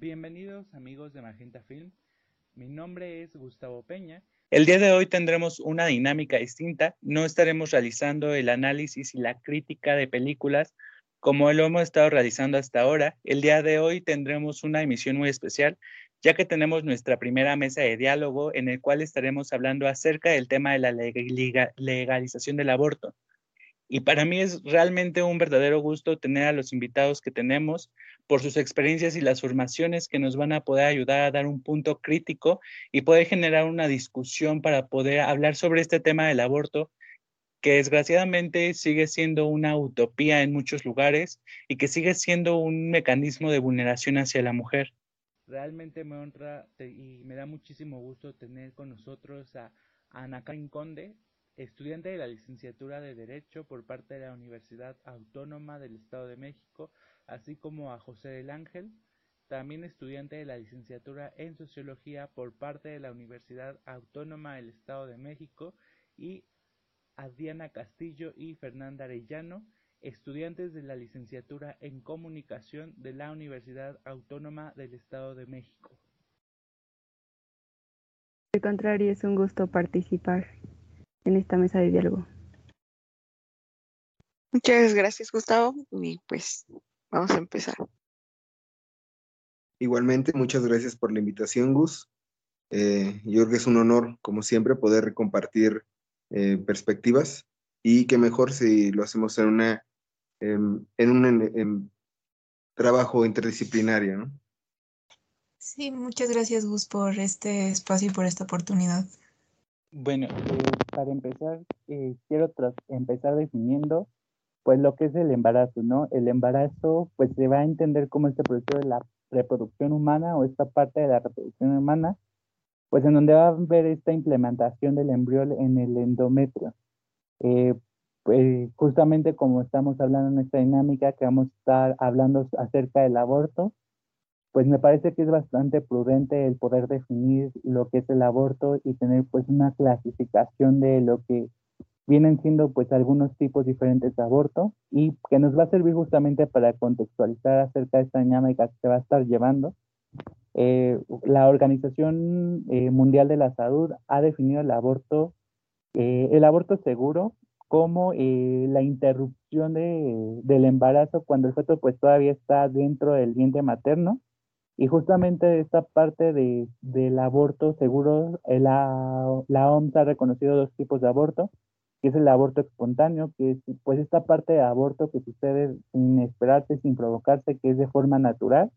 Bienvenidos amigos de Magenta Film. Mi nombre es Gustavo Peña. El día de hoy tendremos una dinámica distinta. No estaremos realizando el análisis y la crítica de películas como lo hemos estado realizando hasta ahora. El día de hoy tendremos una emisión muy especial, ya que tenemos nuestra primera mesa de diálogo en el cual estaremos hablando acerca del tema de la legalización del aborto. Y para mí es realmente un verdadero gusto tener a los invitados que tenemos por sus experiencias y las formaciones que nos van a poder ayudar a dar un punto crítico y poder generar una discusión para poder hablar sobre este tema del aborto, que desgraciadamente sigue siendo una utopía en muchos lugares y que sigue siendo un mecanismo de vulneración hacia la mujer. Realmente me honra y me da muchísimo gusto tener con nosotros a Ana Karen Conde, estudiante de la licenciatura de Derecho por parte de la Universidad Autónoma del Estado de México, así como a José del Ángel, también estudiante de la licenciatura en Sociología por parte de la Universidad Autónoma del Estado de México, y a Diana Castillo y Fernanda Arellano, estudiantes de la licenciatura en Comunicación de la Universidad Autónoma del Estado de México. Al contrario, es un gusto participar en esta mesa de diálogo. Muchas gracias, Gustavo. Y pues vamos a empezar. Igualmente, muchas gracias por la invitación, Gus. Eh, yo creo que es un honor, como siempre, poder compartir eh, perspectivas y qué mejor si lo hacemos en una em, en un trabajo interdisciplinario, ¿no? Sí, muchas gracias, Gus, por este espacio y por esta oportunidad. Bueno, eh, para empezar, eh, quiero empezar definiendo pues lo que es el embarazo, ¿no? El embarazo pues se va a entender como este proceso de la reproducción humana o esta parte de la reproducción humana, pues en donde va a haber esta implementación del embrión en el endometrio. Eh, pues justamente como estamos hablando en esta dinámica, que vamos a estar hablando acerca del aborto, pues me parece que es bastante prudente el poder definir lo que es el aborto y tener pues una clasificación de lo que vienen siendo pues algunos tipos diferentes de aborto y que nos va a servir justamente para contextualizar acerca de esta dinámica que se va a estar llevando. Eh, la Organización eh, Mundial de la Salud ha definido el aborto, eh, el aborto seguro como la interrupción de, del embarazo cuando el feto pues todavía está dentro del vientre materno y justamente esta parte de, del aborto seguro, la, la OMS ha reconocido dos tipos de aborto, que es el aborto espontáneo, que es pues esta parte de aborto que sucede sin esperarse, sin provocarse, que es de forma natural,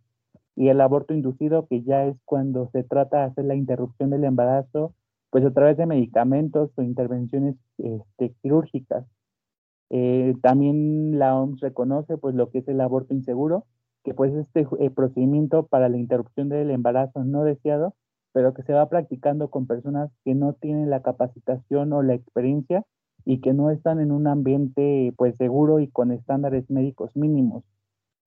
y el aborto inducido, que ya es cuando se trata de hacer la interrupción del embarazo, pues a través de medicamentos o intervenciones este, quirúrgicas. Eh, también la OMS reconoce pues lo que es el aborto inseguro, que pues este eh, procedimiento para la interrupción del embarazo no deseado, pero que se va practicando con personas que no tienen la capacitación o la experiencia y que no están en un ambiente pues seguro y con estándares médicos mínimos.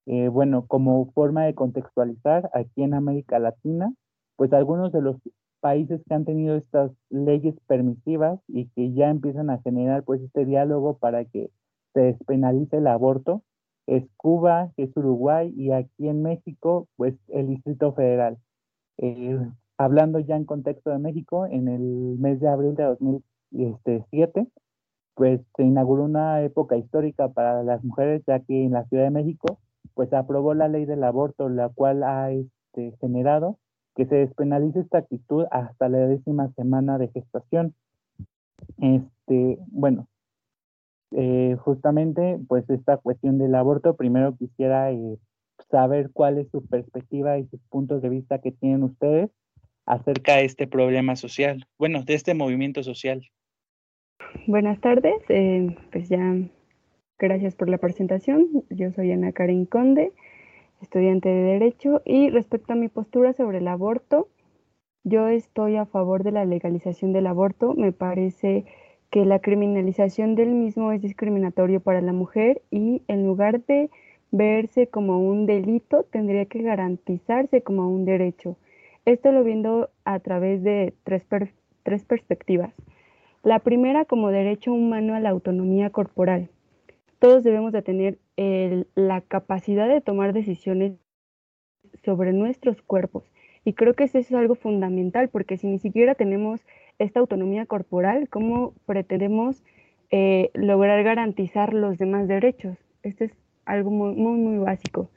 Eh, bueno, como forma de contextualizar, aquí en América Latina, pues algunos de los países que han tenido estas leyes permisivas y que ya empiezan a generar pues este diálogo para que se despenalice el aborto, es Cuba, es Uruguay y aquí en México, pues el Distrito Federal. Eh, hablando ya en contexto de México, en el mes de abril de 2007, pues se inauguró una época histórica para las mujeres, ya que en la Ciudad de México, pues aprobó la ley del aborto, la cual ha este, generado que se despenalice esta actitud hasta la décima semana de gestación. Este, bueno, eh, justamente pues esta cuestión del aborto, primero quisiera eh, saber cuál es su perspectiva y sus puntos de vista que tienen ustedes acerca de este problema social, bueno, de este movimiento social. Buenas tardes, eh, pues ya gracias por la presentación. Yo soy Ana Karen Conde, estudiante de Derecho, y respecto a mi postura sobre el aborto, yo estoy a favor de la legalización del aborto. Me parece que la criminalización del mismo es discriminatorio para la mujer y en lugar de verse como un delito, tendría que garantizarse como un derecho. Esto lo viendo a través de tres, tres perspectivas. La primera como derecho humano a la autonomía corporal. Todos debemos de tener la capacidad de tomar decisiones sobre nuestros cuerpos. Y creo que eso es algo fundamental, porque si ni siquiera tenemos esta autonomía corporal, ¿cómo pretendemos eh, lograr garantizar los demás derechos? Este es algo muy, muy, básico.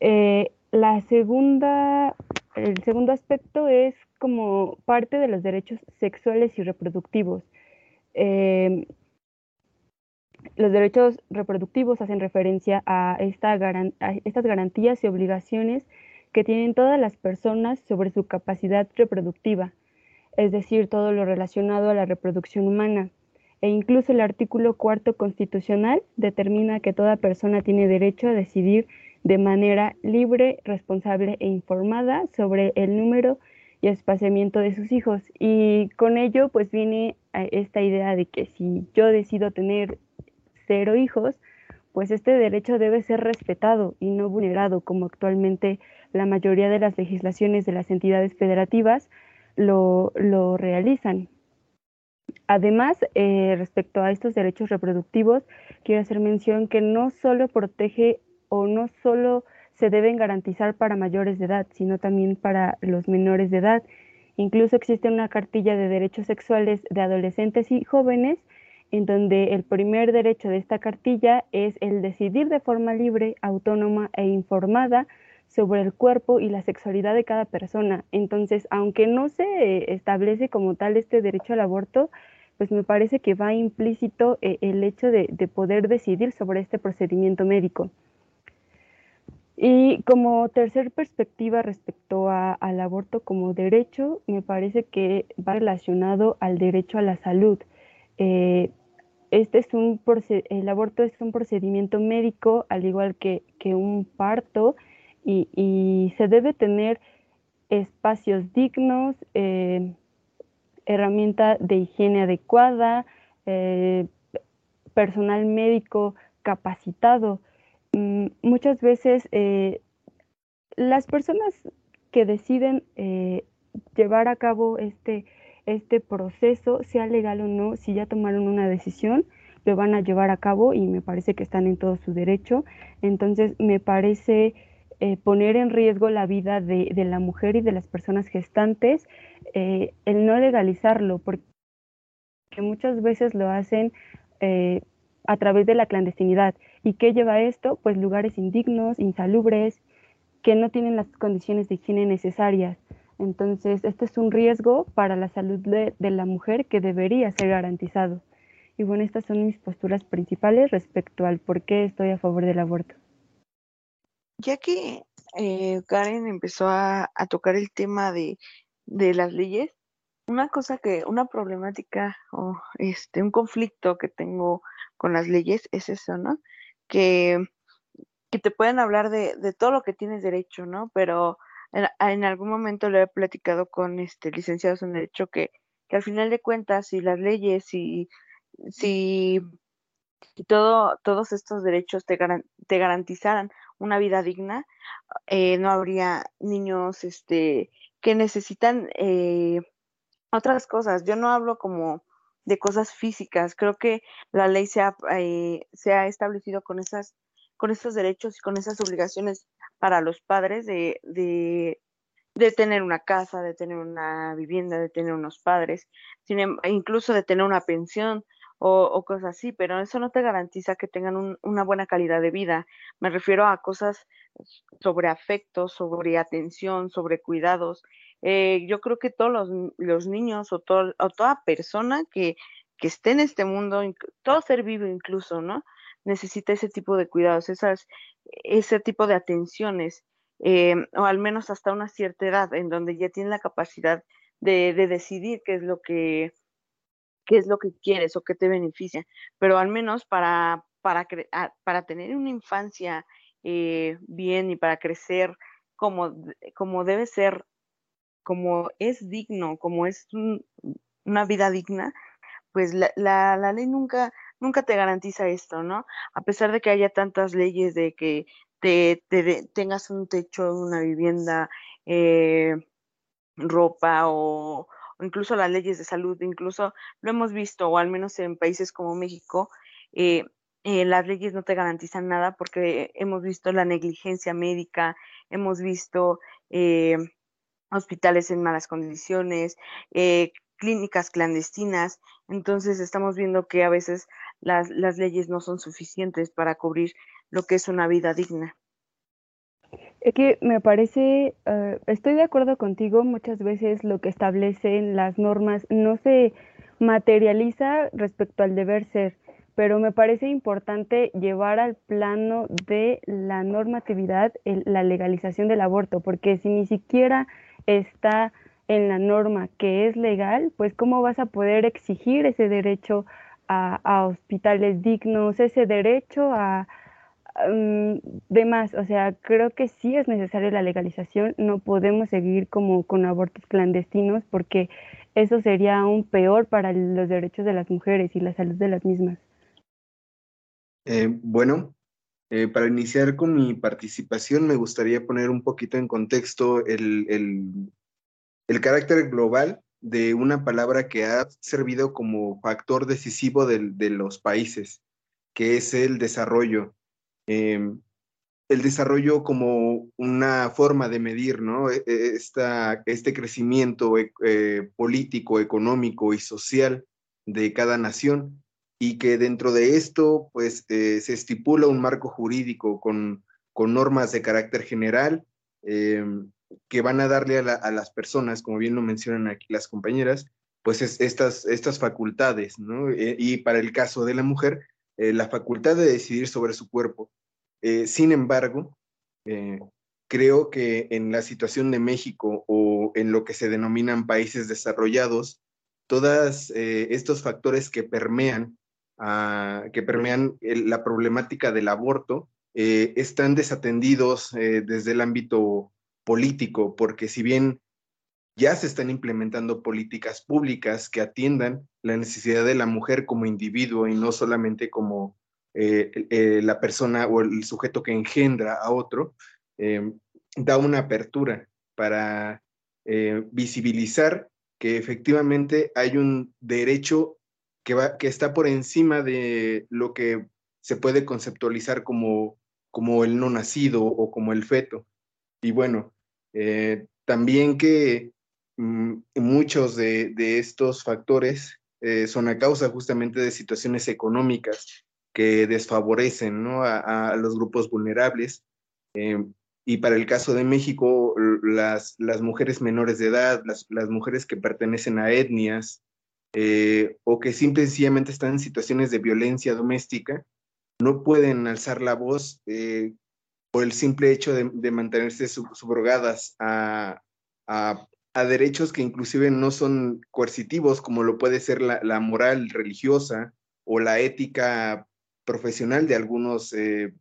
Eh, la segunda, el segundo aspecto es como parte de los derechos sexuales y reproductivos. Eh, los derechos reproductivos hacen referencia a, esta a estas garantías y obligaciones que tienen todas las personas sobre su capacidad reproductiva, es decir, todo lo relacionado a la reproducción humana. E incluso el artículo cuarto constitucional determina que toda persona tiene derecho a decidir de manera libre, responsable e informada sobre el número y espaciamiento de sus hijos. Y con ello pues viene esta idea de que si yo decido tener cero hijos, pues este derecho debe ser respetado y no vulnerado, como actualmente la mayoría de las legislaciones de las entidades federativas lo, realizan. Además, eh, respecto a estos derechos reproductivos, quiero hacer mención que no solo protege o no solo se deben garantizar para mayores de edad, sino también para los menores de edad. Incluso existe una cartilla de derechos sexuales de adolescentes y jóvenes en donde el primer derecho de esta cartilla es el decidir de forma libre, autónoma e informada sobre el cuerpo y la sexualidad de cada persona. Entonces, aunque no se establece como tal este derecho al aborto, pues me parece que va implícito eh, el hecho de, poder decidir sobre este procedimiento médico. Y como tercer perspectiva respecto al aborto como derecho, me parece que va relacionado al derecho a la salud. Eh, este es un el aborto es un procedimiento médico, al igual que, un parto, y, se debe tener espacios dignos, eh, herramienta de higiene adecuada, eh, personal médico capacitado. Mm, muchas veces las personas que deciden llevar a cabo este este proceso, sea legal o no, si ya tomaron una decisión, lo van a llevar a cabo y me parece que están en todo su derecho. Entonces, me parece eh, poner en riesgo la vida de, la mujer y de las personas gestantes, eh, el no legalizarlo, porque muchas veces lo hacen eh, a través de la clandestinidad. ¿Y qué lleva esto? Pues lugares indignos, insalubres, que no tienen las condiciones de higiene necesarias. Entonces, este es un riesgo para la salud de, la mujer que debería ser garantizado. Y bueno, estas son mis posturas principales respecto al por qué estoy a favor del aborto. Ya que eh, Karen empezó a, tocar el tema de, las leyes, una cosa que, una problemática o este, un conflicto que tengo con las leyes es eso, ¿no? Que, te pueden hablar de, todo lo que tienes derecho, ¿no? Pero en, algún momento le he platicado con este licenciados en Derecho que, que al final de cuentas, si las leyes, si, si, todo, todos estos derechos te, te garantizaran una vida digna, eh, no habría niños este, que necesitan eh, otras cosas. Yo no hablo como de cosas físicas. Creo que la ley se ha, eh, se ha establecido con esas con esos derechos y con esas obligaciones para los padres de, de, tener una casa, de tener una vivienda, de tener unos padres, em, incluso de tener una pensión o, cosas así, pero eso no te garantiza que tengan una buena calidad de vida. Me refiero a cosas sobre afecto, sobre atención, sobre cuidados. Eh, yo creo que todos los, niños o, todo, o toda persona que, esté en este mundo, todo ser vivo incluso, ¿no? necesita ese tipo de cuidados, esas, ese tipo de atenciones, eh, o al menos hasta una cierta edad, en donde ya tiene la capacidad de, decidir qué es lo que qué es lo que quieres o qué te beneficia, pero al menos para, para, para tener una infancia eh, bien y para crecer como, como debe ser, como es digno, como es una vida digna, pues la, la, la ley nunca, nunca te garantiza esto, ¿no? A pesar de que haya tantas leyes de que te, tengas un techo, una vivienda, eh, ropa o, incluso las leyes de salud, incluso lo hemos visto, o al menos en países como México, eh, eh, las leyes no te garantizan nada porque hemos visto la negligencia médica, hemos visto eh, hospitales en malas condiciones, eh, clínicas clandestinas, entonces estamos viendo que a veces las, las leyes no son suficientes para cubrir lo que es una vida digna. Es que me parece, estoy de acuerdo contigo, muchas veces lo que establecen las normas no se materializa respecto al deber ser pero me parece importante llevar al plano de la normatividad la legalización del aborto, porque si ni siquiera está en la norma que es legal, pues cómo vas a poder exigir ese derecho a, hospitales dignos, ese derecho a um, demás. O sea, creo que sí es necesaria la legalización, no podemos seguir como con abortos clandestinos porque eso sería aún peor para los derechos de las mujeres y la salud de las mismas. Eh, bueno, eh, para iniciar con mi participación, me gustaría poner un poquito en contexto el, el, carácter global de una palabra que ha servido como factor decisivo de, de los países, que es el desarrollo. Em, el desarrollo como una forma de medir ¿no? E, e, Esta, este crecimiento eh, político, económico y social de cada nación y que dentro de esto pues eh, se estipula un marco jurídico con, con normas de carácter general em, que van a darle a, las personas, como bien lo mencionan aquí las compañeras, pues estas, estas facultades, ¿no? Y para el caso de la mujer, eh, la facultad de decidir sobre su cuerpo. sin embargo, creo que en la situación de México o en lo que se denominan países desarrollados, todos estos factores que permean que permean la problemática del aborto eh, están desatendidos eh, desde el ámbito político, porque si bien ya se están implementando políticas públicas que atiendan la necesidad de la mujer como individuo y no solamente como eh, la persona o el sujeto que engendra a otro, da una apertura para visibilizar que efectivamente hay un derecho que, va, que está por encima de lo que se puede conceptualizar como, como el no nacido o como el feto. Y bueno, eh, también que muchos de, estos factores eh, son a causa justamente de situaciones económicas que desfavorecen a, los grupos vulnerables. Eh, y para el caso de México, las, las mujeres menores de edad, las, las mujeres que pertenecen a etnias eh, o que simple y sencillamente están en situaciones de violencia doméstica, no pueden alzar la voz eh, por el simple hecho de, mantenerse subrogadas a, derechos que inclusive no son coercitivos, como lo puede ser la, moral religiosa o la ética profesional de algunos eh,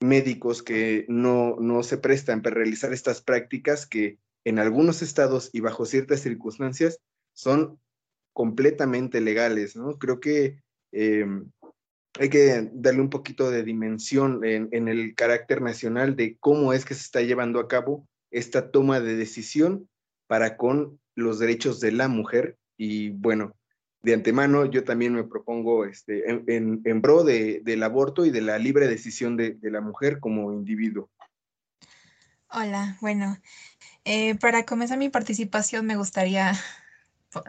médicos que no, no se prestan para realizar estas prácticas que en algunos estados y bajo ciertas circunstancias son completamente legales, ¿no? Creo que em, hay que darle un poquito de dimensión en, el carácter nacional de cómo es que se está llevando a cabo esta toma de decisión para con los derechos de la mujer. Y bueno, de antemano yo también me propongo este, en, en, pro de, del aborto y de la libre decisión de, la mujer como individuo. Hola, bueno, eh, para comenzar mi participación me gustaría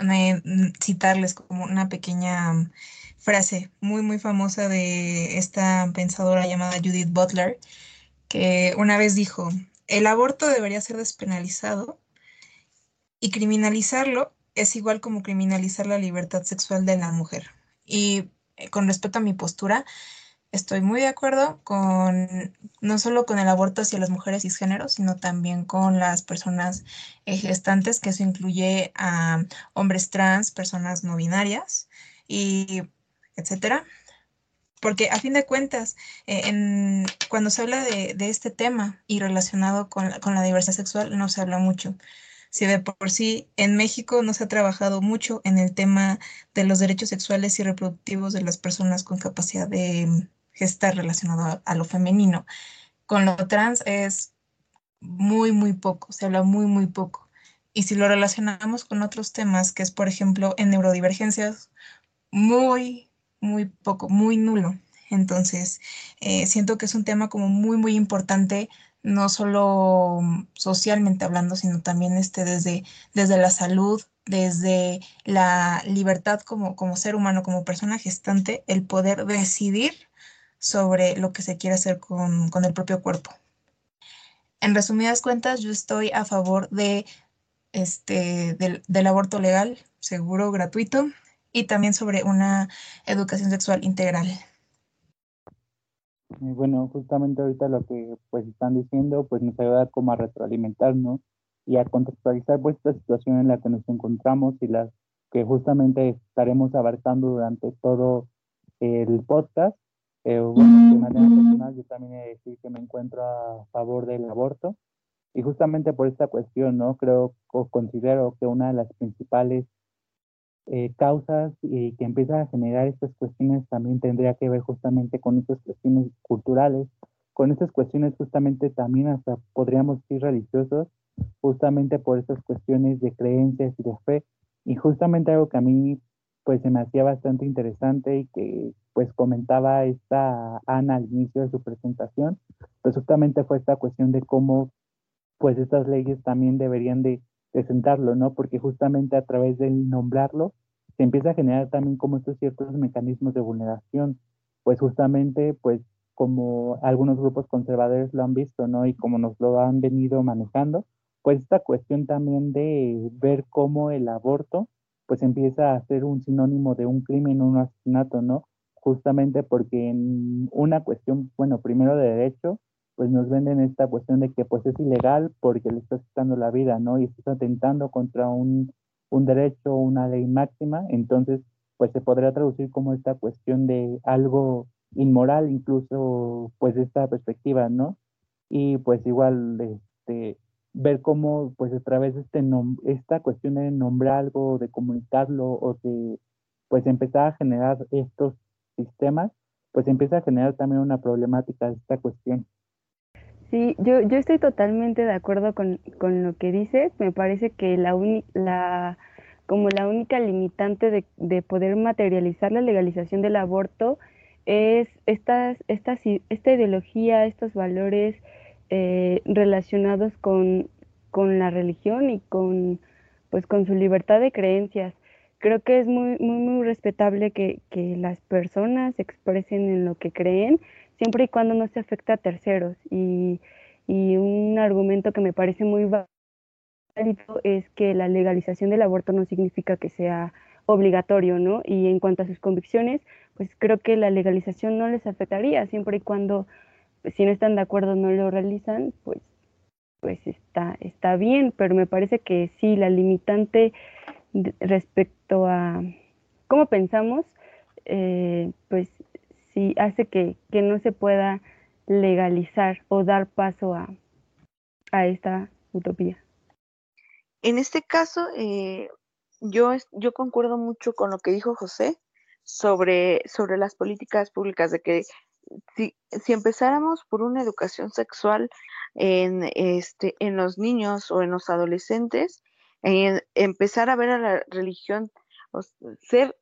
Mm, citarles como una pequeña mm, frase muy, muy famosa de esta pensadora llamada Judith Butler, que una vez dijo, el aborto debería ser despenalizado y criminalizarlo es igual como criminalizar la libertad sexual de la mujer. Y eh, con respecto a mi postura, estoy muy de acuerdo con no solo con el aborto hacia las mujeres cisgéneros, sino también con las personas eh, gestantes, que eso incluye a hombres trans, personas no binarias y etcétera. Porque a fin de cuentas, eh, cuando se habla de, este tema y relacionado con con la diversidad sexual, no se habla mucho. Si de por sí en México no se ha trabajado mucho en el tema de los derechos sexuales y reproductivos de las personas con capacidad de, está relacionado a, lo femenino. Con lo trans es muy, muy poco, se habla muy, muy poco. Y si lo relacionamos con otros temas, que es, por ejemplo, en neurodivergencias, muy, muy poco, muy nulo. Entonces, eh, siento que es un tema como muy, muy importante, no solo socialmente hablando, sino también este, desde, desde la salud, desde la libertad como, como ser humano, como persona gestante, el poder decidir sobre lo que se quiere hacer con, con el propio cuerpo. En resumidas cuentas, yo estoy a favor de este, del, del aborto legal, seguro, gratuito, y también sobre una educación sexual integral. Bueno, justamente ahorita lo que pues están diciendo pues nos ayuda como a retroalimentarnos y a contextualizar pues esta situación en la que nos encontramos y las que justamente estaremos abarcando durante todo el podcast. Eh, bueno, de manera personal yo también he de decir que me encuentro a favor del aborto y justamente por esta cuestión, ¿no? Creo o considero que una de las principales eh, causas y que empieza a generar estas cuestiones también tendría que ver justamente con estas cuestiones culturales, con estas cuestiones justamente también hasta podríamos decir religiosos, justamente por estas cuestiones de creencias y de fe. Y justamente algo que a mí pues se me hacía bastante interesante y que pues comentaba esta Ana al inicio de su presentación, pues justamente fue esta cuestión de cómo pues estas leyes también deberían de presentarlo, ¿no? Porque justamente a través del nombrarlo se empieza a generar también como estos ciertos mecanismos de vulneración, pues justamente pues como algunos grupos conservadores lo han visto, ¿no? Y como nos lo han venido manejando, pues esta cuestión también de ver cómo el aborto pues empieza a ser un sinónimo de un crimen, un asesinato, ¿no? Justamente porque en una cuestión, bueno, primero de derecho, pues nos venden esta cuestión de que pues es ilegal porque le estás quitando la vida, ¿no? Y estás atentando contra un, un derecho, una ley máxima, entonces pues se podría traducir como esta cuestión de algo inmoral, incluso pues de esta perspectiva, ¿no? Y pues igual este, ver cómo pues a través este esta cuestión de nombrar algo, de comunicarlo o de pues empezar a generar estos sistemas, pues empieza a generar también una problemática de esta cuestión. Sí, yo, yo estoy totalmente de acuerdo con, con lo que dices. Me parece que la, la como la única limitante de, de, poder materializar la legalización del aborto es estas, estas, esta ideología, estos valores eh, relacionados con, con, la religión y con, pues, con su libertad de creencias. Creo que es muy, muy, muy respetable que, que las personas expresen en lo que creen, siempre y cuando no se afecta a terceros. Y, y un argumento que me parece muy válido es que la legalización del aborto no significa que sea obligatorio, ¿no? Y en cuanto a sus convicciones, pues creo que la legalización no les afectaría, siempre y cuando, pues, si no están de acuerdo, no lo realizan, pues, pues está, está bien, pero me parece que sí, la limitante respecto a cómo pensamos, eh, pues sí hace que, que, no se pueda legalizar o dar paso a, a esta utopía. En este caso, eh, yo, yo concuerdo mucho con lo que dijo José sobre, sobre las políticas públicas, de que si, si empezáramos por una educación sexual en, este, en los niños o en los adolescentes, en empezar a ver a la religión, ser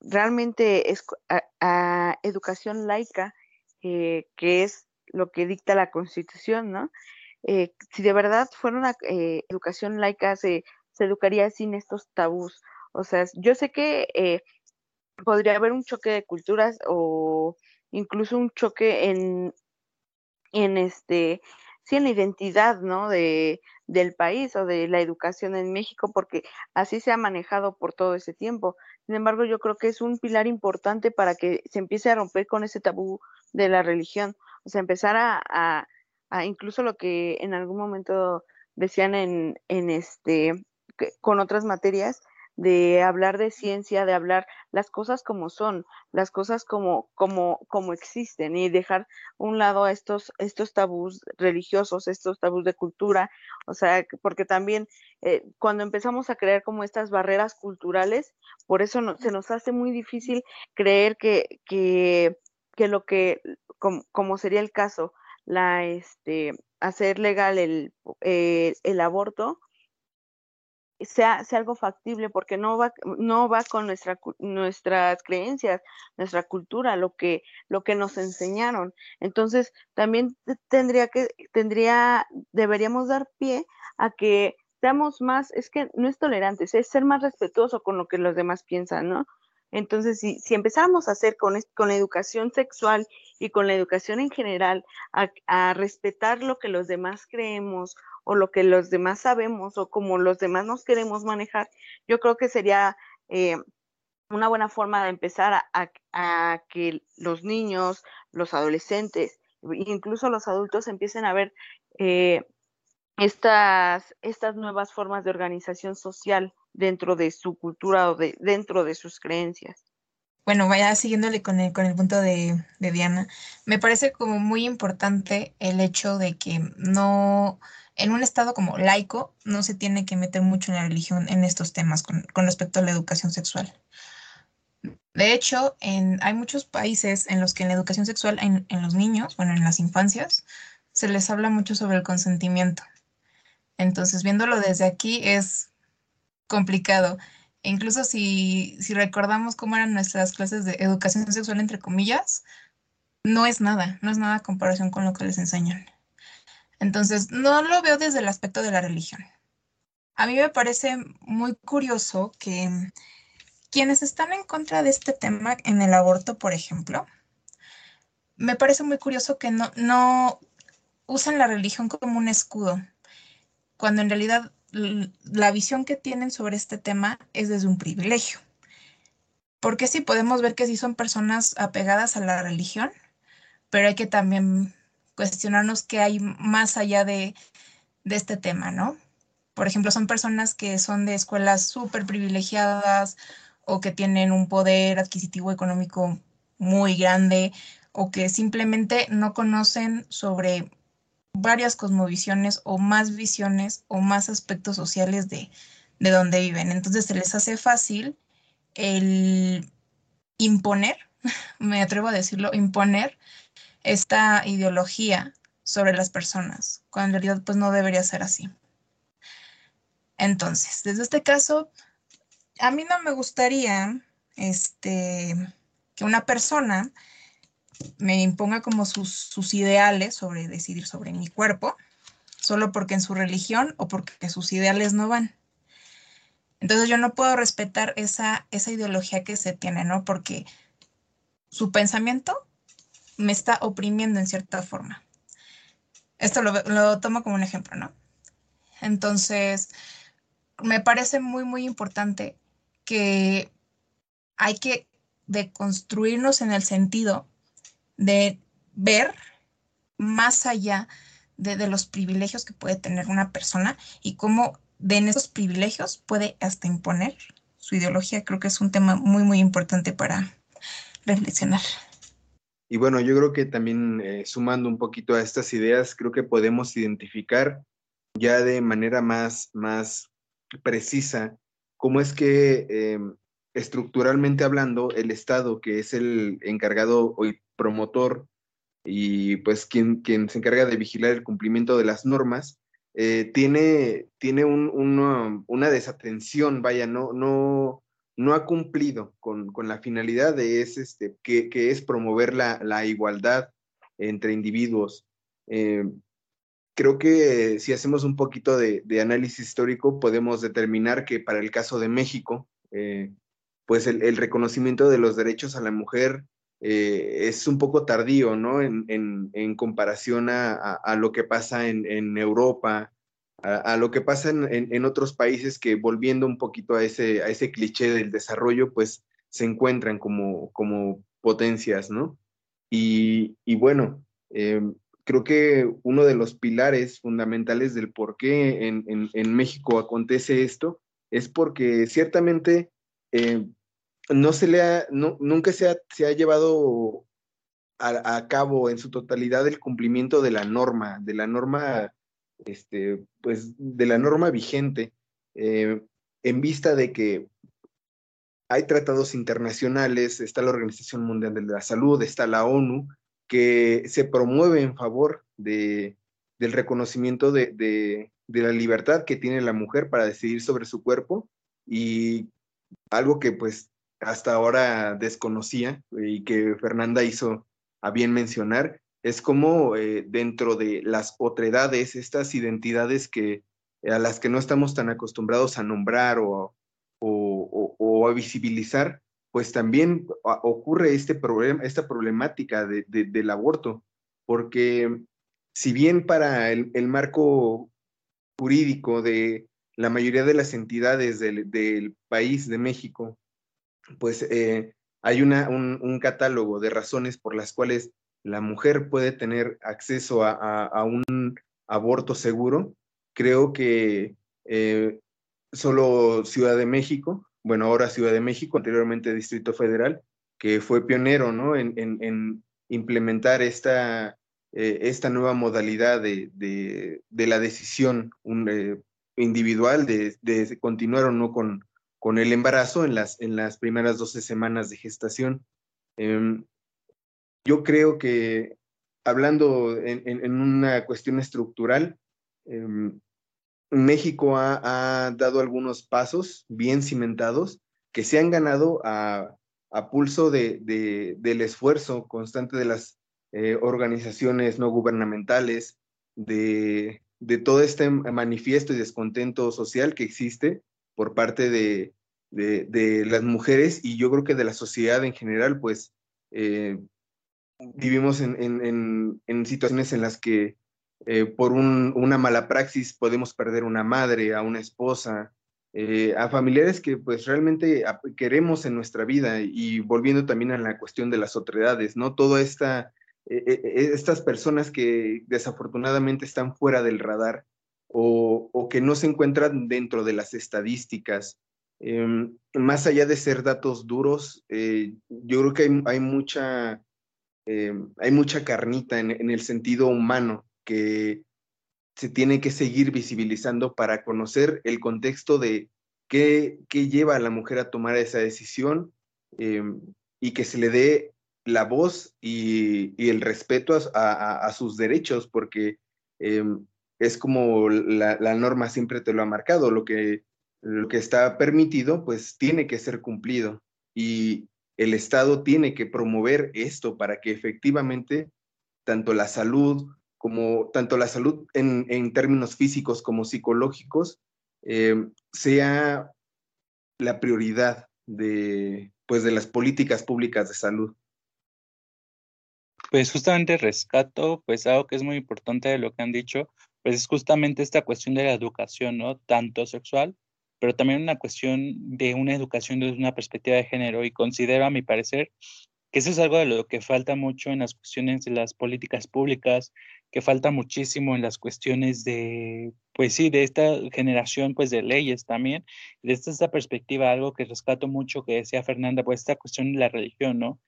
realmente a, educación laica, eh, que es lo que dicta la Constitución, ¿no? Eh, si de verdad fuera una eh, educación laica, se, se, educaría sin estos tabús. O sea, yo sé que podría haber un choque de culturas o incluso un choque en, en este, sí, en la identidad, ¿no? De, del país o de la educación en México, porque así se ha manejado por todo ese tiempo. Sin embargo, yo creo que es un pilar importante para que se empiece a romper con ese tabú de la religión, o sea, empezar a incluso lo que en algún momento decían en, en este, con otras materias, de hablar de ciencia, de hablar las cosas como son, las cosas como, como, como existen y dejar un lado a estos, estos tabús religiosos, estos tabús de cultura, o sea, porque también eh, cuando empezamos a crear como estas barreras culturales, por eso se nos hace muy difícil creer que, que, que lo que, como, como sería el caso, la este hacer legal el, eh, el aborto sea, sea algo factible, porque no va, no va con nuestra, nuestras creencias, nuestra cultura, lo que, lo que nos enseñaron. Entonces, también tendría que, tendría, deberíamos dar pie a que seamos más, es que no es tolerantes, es ser más respetuoso con lo que los demás piensan, ¿no? Entonces, si, si empezáramos a hacer con, la educación sexual y con la educación en general, a, respetar lo que los demás creemos o lo que los demás sabemos o como los demás nos queremos manejar, yo creo que sería eh, una buena forma de empezar a, que los niños, los adolescentes, incluso los adultos empiecen a ver eh, estas nuevas formas de organización social dentro de su cultura o de, dentro de sus creencias. Bueno, vaya siguiéndole con el, con el punto de, Diana, me parece como muy importante el hecho de que no, en un estado como laico, no se tiene que meter mucho en la religión en estos temas con, con respecto a la educación sexual. De hecho, en, hay muchos países en los que en la educación sexual, en, en, los niños, bueno, en las infancias, se les habla mucho sobre el consentimiento. Entonces, viéndolo desde aquí es complicado. E incluso si, si recordamos cómo eran nuestras clases de educación sexual, entre comillas, no es nada, no es nada a comparación con lo que les enseñan. Entonces, no lo veo desde el aspecto de la religión. A mí me parece muy curioso que quienes están en contra de este tema en el aborto, por ejemplo, me parece muy curioso que no, no usan la religión como un escudo, cuando en realidad la visión que tienen sobre este tema es desde un privilegio. Porque sí, podemos ver que sí son personas apegadas a la religión, pero hay que también cuestionarnos qué hay más allá de, de este tema, ¿no? Por ejemplo, son personas que son de escuelas súper privilegiadas o que tienen un poder adquisitivo económico muy grande o que simplemente no conocen sobre varias cosmovisiones o más visiones o más aspectos sociales de, de donde viven. Entonces se les hace fácil el imponer, me atrevo a decirlo, imponer esta ideología sobre las personas, cuando en realidad pues no debería ser así. Entonces, desde este caso, a mí no me gustaría este, que una persona me imponga como sus, sus ideales sobre decidir sobre mi cuerpo, solo porque en su religión o porque sus ideales no van. Entonces yo no puedo respetar esa, esa ideología que se tiene, ¿no? Porque su pensamiento me está oprimiendo en cierta forma. Esto lo, lo tomo como un ejemplo, ¿no? Entonces, me parece muy, muy importante que hay que deconstruirnos en el sentido de ver más allá de, de, los privilegios que puede tener una persona y cómo de en esos privilegios puede hasta imponer su ideología. Creo que es un tema muy, muy importante para reflexionar. Y bueno, yo creo que también eh, sumando un poquito a estas ideas, creo que podemos identificar ya de manera más, más precisa cómo es que eh, estructuralmente hablando, el Estado, que es el encargado promotor y pues quien, quien se encarga de vigilar el cumplimiento de las normas, eh, tiene, tiene un, una, una, desatención, vaya, no, no, no ha cumplido con, con la finalidad de es, este, que, que es promover la, la, igualdad entre individuos. Eh, creo que si hacemos un poquito de, de, análisis histórico, podemos determinar que para el caso de México, eh, pues el, el, reconocimiento de los derechos a la mujer eh, es un poco tardío, ¿no? En, en, en comparación a, a, lo que pasa en, en Europa, a, lo que pasa en, otros países que volviendo un poquito a ese, a ese cliché del desarrollo, pues se encuentran como, como potencias, ¿no? Y, y bueno, eh, creo que uno de los pilares fundamentales del por qué en, en México acontece esto es porque ciertamente eh, no se le ha, nunca se ha, se ha llevado a, a, cabo en su totalidad el cumplimiento de la norma, de la norma, este, pues, de la norma vigente, eh, en vista de que hay tratados internacionales, está la Organización Mundial de la Salud, está la ONU, que se promueve en favor de, del reconocimiento de, de, de la libertad que tiene la mujer para decidir sobre su cuerpo y algo que pues hasta ahora desconocía y que Fernanda hizo a bien mencionar, es como eh, dentro de las otredades, estas identidades que, a las que no estamos tan acostumbrados a nombrar o, o, a visibilizar, pues también ocurre este esta problemática del aborto, porque si bien para el, marco jurídico de la mayoría de las entidades del, país de México, pues eh, hay una, un, catálogo de razones por las cuales la mujer puede tener acceso a, un aborto seguro. Creo que eh, solo Ciudad de México, bueno, ahora Ciudad de México, anteriormente Distrito Federal, que fue pionero ¿no? en, implementar esta, eh, esta nueva modalidad de, la decisión eh, individual de, de, continuar o no con, con el embarazo en las, en las primeras 12 semanas de gestación. Em, yo creo que hablando en, una cuestión estructural, em, México ha, dado algunos pasos bien cimentados que se han ganado a, pulso de, del esfuerzo constante de las eh, organizaciones no gubernamentales, de, de todo este manifiesto y descontento social que existe por parte de, las mujeres y yo creo que de la sociedad en general, pues eh, vivimos en, situaciones en las que eh, por una mala praxis podemos perder una madre, a una esposa, eh, a familiares que pues realmente queremos en nuestra vida y volviendo también a la cuestión de las otredades, ¿no? Toda esta, estas personas que desafortunadamente están fuera del radar o, que no se encuentran dentro de las estadísticas. Em, más allá de ser datos duros, eh, yo creo que hay, mucha, em, hay mucha carnita en, el sentido humano que se tiene que seguir visibilizando para conocer el contexto de qué, lleva a la mujer a tomar esa decisión em, y que se le dé la voz y, el respeto a, sus derechos, porque es como la, norma siempre te lo ha marcado, lo que, lo que está permitido, pues tiene que ser cumplido. Y el Estado tiene que promover esto para que efectivamente tanto la salud como tanto la salud en, términos físicos como psicológicos eh, sea la prioridad de, pues, de las políticas públicas de salud. Pues justamente rescato pues algo que es muy importante de lo que han dicho, pues es justamente esta cuestión de la educación, ¿no? Tanto sexual, pero también una cuestión de una educación desde una perspectiva de género y considero, a mi parecer, que eso es algo de lo que falta mucho en las cuestiones de las políticas públicas, que falta muchísimo en las cuestiones de, pues sí, de esta generación, pues de leyes también, desde esta perspectiva, algo que rescato mucho que decía Fernanda, pues esta cuestión de la religión, ¿no?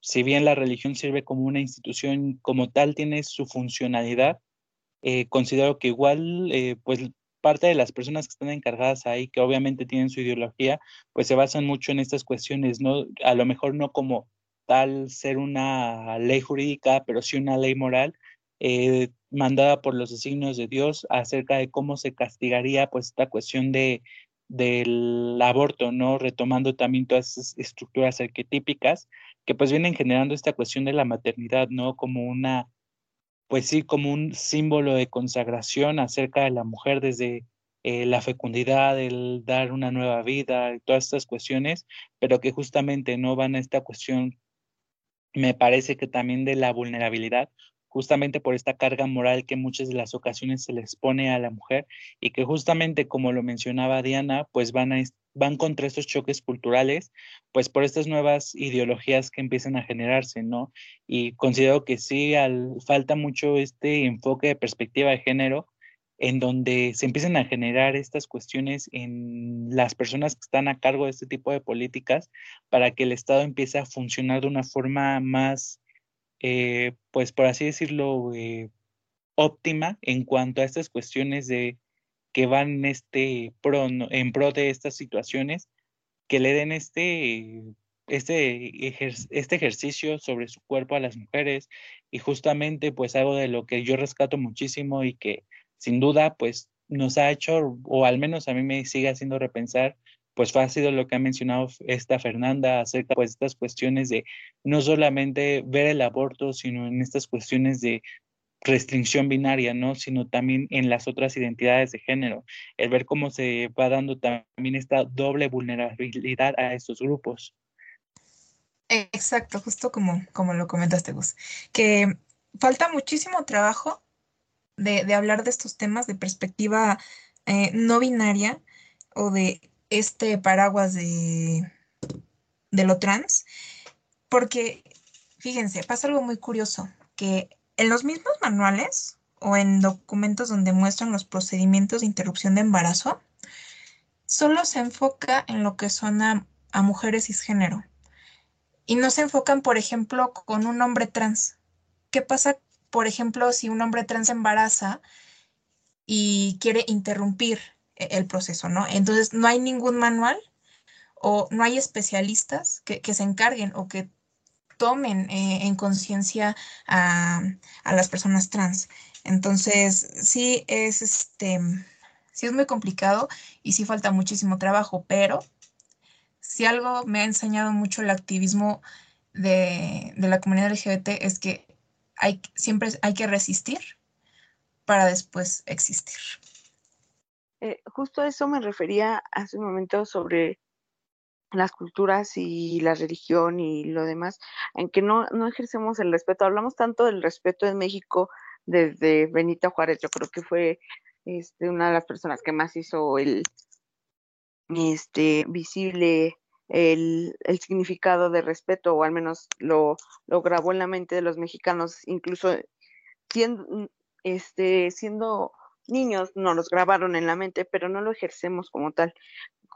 Si bien la religión sirve como una institución como tal, tiene su funcionalidad, eh, considero que igual, eh, pues parte de las personas que están encargadas ahí, que obviamente tienen su ideología, pues se basan mucho en estas cuestiones, ¿no? A lo mejor no como tal ser una ley jurídica, pero sí una ley moral eh, mandada por los designios de Dios acerca de cómo se castigaría pues esta cuestión de del aborto, ¿no? Retomando también todas esas estructuras arquetípicas que pues vienen generando esta cuestión de la maternidad, ¿no? Como una pues sí, como un símbolo de consagración acerca de la mujer desde eh, la fecundidad, el dar una nueva vida, y todas estas cuestiones, pero que justamente no van a esta cuestión, me parece que también de la vulnerabilidad, justamente por esta carga moral que muchas de las ocasiones se les pone a la mujer y que justamente como lo mencionaba Diana, pues van, a, van contra estos choques culturales, pues por estas nuevas ideologías que empiezan a generarse, ¿no? Y considero que sí, al, falta mucho este enfoque de perspectiva de género en donde se empiezan a generar estas cuestiones en las personas que están a cargo de este tipo de políticas para que el Estado empiece a funcionar de una forma más eh, pues por así decirlo, eh, óptima en cuanto a estas cuestiones de que van este pro, en pro de estas situaciones, que le den este, este, este ejercicio sobre su cuerpo a las mujeres. Y justamente pues algo de lo que yo rescato muchísimo y que sin duda pues nos ha hecho, o al menos a mí me sigue haciendo repensar, pues ha sido lo que ha mencionado esta Fernanda acerca pues, de estas cuestiones de no solamente ver el aborto, sino en estas cuestiones de restricción binaria, ¿no? Sino también en las otras identidades de género, el ver cómo se va dando también esta doble vulnerabilidad a estos grupos. Exacto, justo como, como lo comentaste, Gus, que falta muchísimo trabajo de, hablar de estos temas de perspectiva eh, no binaria o de este paraguas de, de lo trans, porque fíjense, pasa algo muy curioso, que en los mismos manuales o en documentos donde muestran los procedimientos de interrupción de embarazo, solo se enfoca en lo que son a, a mujeres cisgénero y no se enfocan, por ejemplo, con un hombre trans. ¿Qué pasa, por ejemplo, si un hombre trans embaraza y quiere interrumpir el proceso, ¿no? Entonces, no hay ningún manual o no hay especialistas que, se encarguen o que tomen eh, en conciencia a, las personas trans. Entonces, sí es este, sí es muy complicado y sí falta muchísimo trabajo, pero si algo me ha enseñado mucho el activismo de, la comunidad LGBT es que hay, siempre hay que resistir para después existir. Eh, justo a eso me refería hace un momento sobre las culturas y la religión y lo demás, en que no, no ejercemos el respeto. Hablamos tanto del respeto en México desde Benito Juárez, yo creo que fue este, una de las personas que más hizo el este, visible el, el significado de respeto, o al menos lo, lo grabó en la mente de los mexicanos, incluso siendo, este, siendo niños, no los grabaron en la mente, pero no lo ejercemos como tal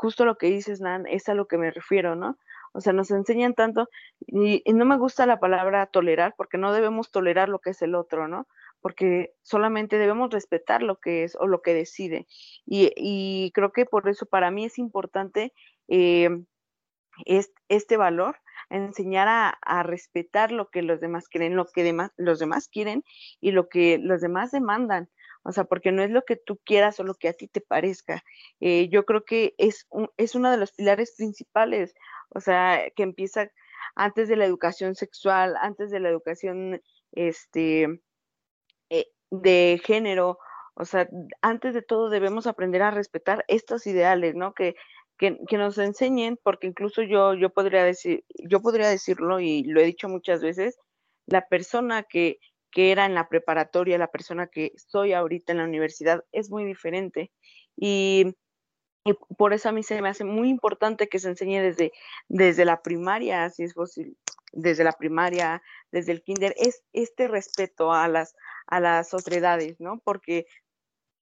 justo lo que dices, Nan, es a lo que me refiero, ¿no? O sea, nos enseñan tanto, y, no me gusta la palabra tolerar, porque no debemos tolerar lo que es el otro, ¿no? Porque solamente debemos respetar lo que es o lo que decide. Y, creo que por eso para mí es importante eh, este valor, enseñar a, respetar lo que los demás quieren, lo que los demás quieren y lo que los demás demandan o sea, porque no es lo que tú quieras o lo que a ti te parezca. Eh, yo creo que es, es uno de los pilares principales, o sea, que empieza antes de la educación sexual, antes de la educación este, eh, de género, o sea, antes de todo debemos aprender a respetar estos ideales, ¿no? Que, que, que, nos enseñen, porque incluso yo, yo podría decir, yo podría decirlo y lo he dicho muchas veces, la persona que, que era en la preparatoria, la persona que soy ahorita en la universidad, es muy diferente. Y, por eso a mí se me hace muy importante que se enseñe desde, desde la primaria, si es posible, desde la primaria, desde el kinder, es este respeto a las, a las ¿no? Porque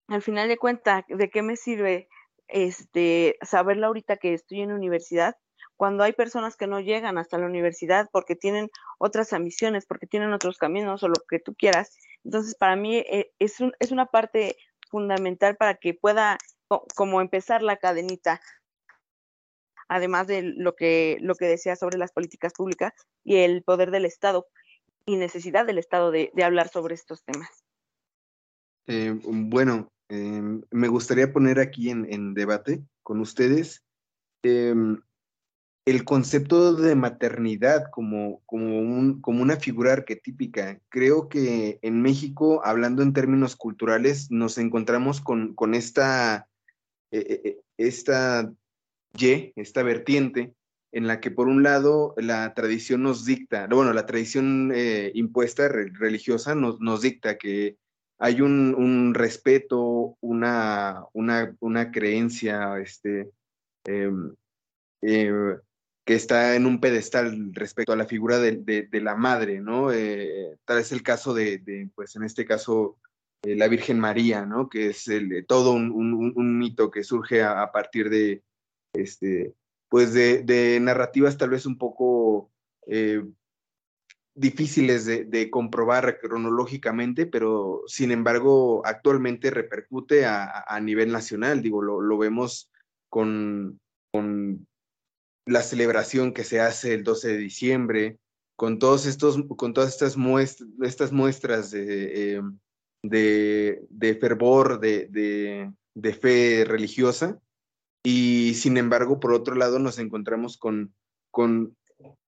al final de cuentas, ¿de qué me sirve este, saberlo ahorita que estoy en universidad cuando hay personas que no llegan hasta la universidad porque tienen otras ambiciones, porque tienen otros caminos o lo que tú quieras. Entonces, para mí eh, es, es una parte fundamental para que pueda como empezar la cadenita, además de lo que, lo que decía sobre las políticas públicas y el poder del Estado y necesidad del Estado de, hablar sobre estos temas. Eh, bueno, em, me gustaría poner aquí en, en debate con ustedes em, el concepto de maternidad como, como, un, como una figura arquetípica. Creo que en México, hablando en términos culturales, nos encontramos con, con esta, eh, eh, eh, esta Y, esta vertiente, en la que por un lado la tradición nos dicta, bueno, la tradición impuesta religiosa nos, nos, dicta que hay un, un respeto, una, una, una, creencia, este, em, que está en un pedestal respecto a la figura de, la madre, ¿no? Eh, tal es el caso de, pues en este caso, eh, la Virgen María, ¿no? Que es el, todo un, mito que surge a, partir de, este, pues de, narrativas tal vez un poco eh, difíciles de, comprobar cronológicamente, pero sin embargo actualmente repercute a, nivel nacional, digo, lo, lo vemos con, con la celebración que se hace el 12 de diciembre, con, todos estos, con todas estas muestras, estas muestras de, eh, de, fervor, de, de, fe religiosa, y sin embargo, por otro lado, nos encontramos con, con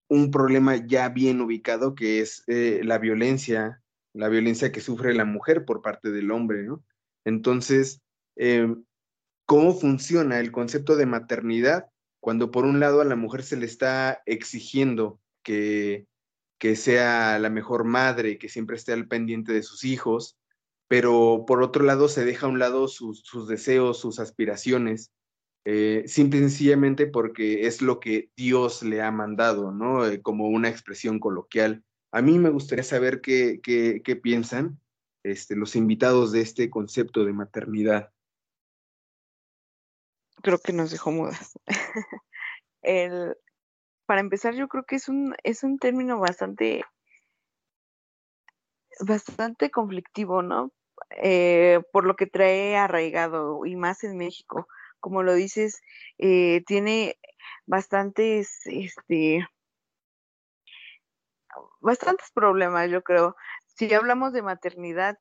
un problema ya bien ubicado, que es eh, la violencia, la violencia que sufre la mujer por parte del hombre, ¿no? Entonces, em, ¿cómo funciona el concepto de maternidad cuando por un lado a la mujer se le está exigiendo que, que sea la mejor madre, que siempre esté al pendiente de sus hijos, pero por otro lado se deja a un lado sus, deseos, sus aspiraciones, eh, simple y sencillamente porque es lo que Dios le ha mandado, ¿no? Eh, como una expresión coloquial. A mí me gustaría saber qué, qué, piensan este, los invitados de este concepto de maternidad. Creo que nos dejó mudas. El, para empezar, yo creo que es un, es un término bastante, bastante conflictivo, ¿no? Eh, por lo que trae arraigado y más en México. Como lo dices, eh, tiene bastantes, este, bastantes problemas, yo creo. Si hablamos de maternidad,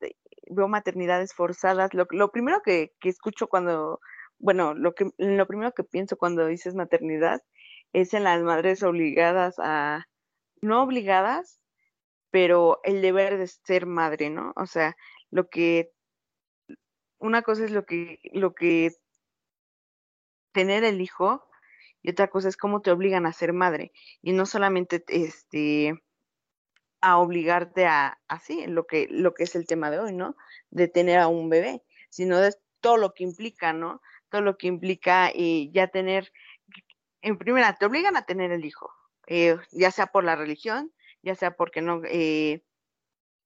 veo maternidades forzadas. Lo, lo primero que, que, escucho cuando, bueno, lo, que, lo primero que pienso cuando dices maternidad es en las madres obligadas a, no obligadas, pero el deber de ser madre, ¿no? O sea, lo que una cosa es lo que lo que tener el hijo y otra cosa es cómo te obligan a ser madre y no solamente este a obligarte a así lo que lo que es el tema de hoy, ¿no? De tener a un bebé, sino de todo lo que implica, ¿no? Todo lo que implica y ya tener en primera te obligan a tener el hijo, eh, ya sea por la religión, ya sea porque no eh,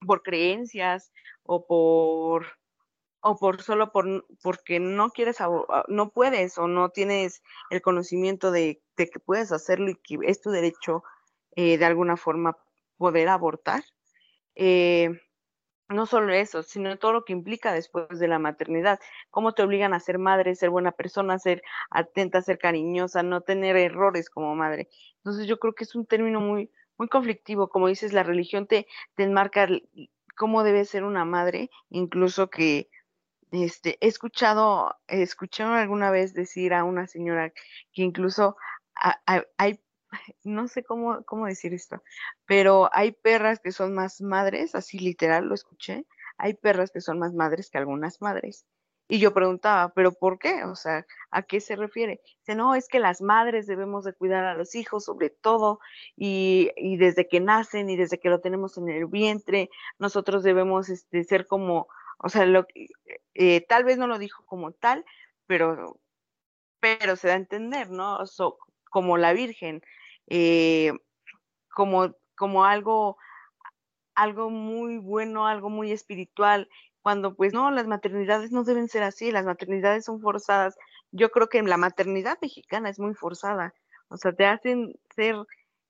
por creencias o por o por solo por porque no quieres no puedes o no tienes el conocimiento de, que puedes hacerlo y que es tu derecho eh, de alguna forma poder abortar eh, no solo eso, sino todo lo que implica después de la maternidad, cómo te obligan a ser madre, ser buena persona, ser atenta, ser cariñosa, no tener errores como madre. Entonces yo creo que es un término muy, muy conflictivo, como dices, la religión te, te enmarca cómo debe ser una madre, incluso que este, he escuchado, escuché alguna vez decir a una señora que incluso hay, no sé cómo, cómo decir esto, pero hay perras que son más madres, así literal lo escuché, hay perras que son más madres que algunas madres. Y yo preguntaba, ¿pero por qué? O sea, ¿a qué se refiere? Dice, no, es que las madres debemos de cuidar a los hijos sobre todo y, y desde que nacen y desde que lo tenemos en el vientre, nosotros debemos este, ser como, o sea, lo, eh, tal vez no lo dijo como tal, pero, pero se da a entender, ¿no? como la Virgen, eh, como, como algo, algo muy bueno, algo muy espiritual, cuando pues no, las maternidades no deben ser así, las maternidades son forzadas. Yo creo que la maternidad mexicana es muy forzada, o sea, te hacen ser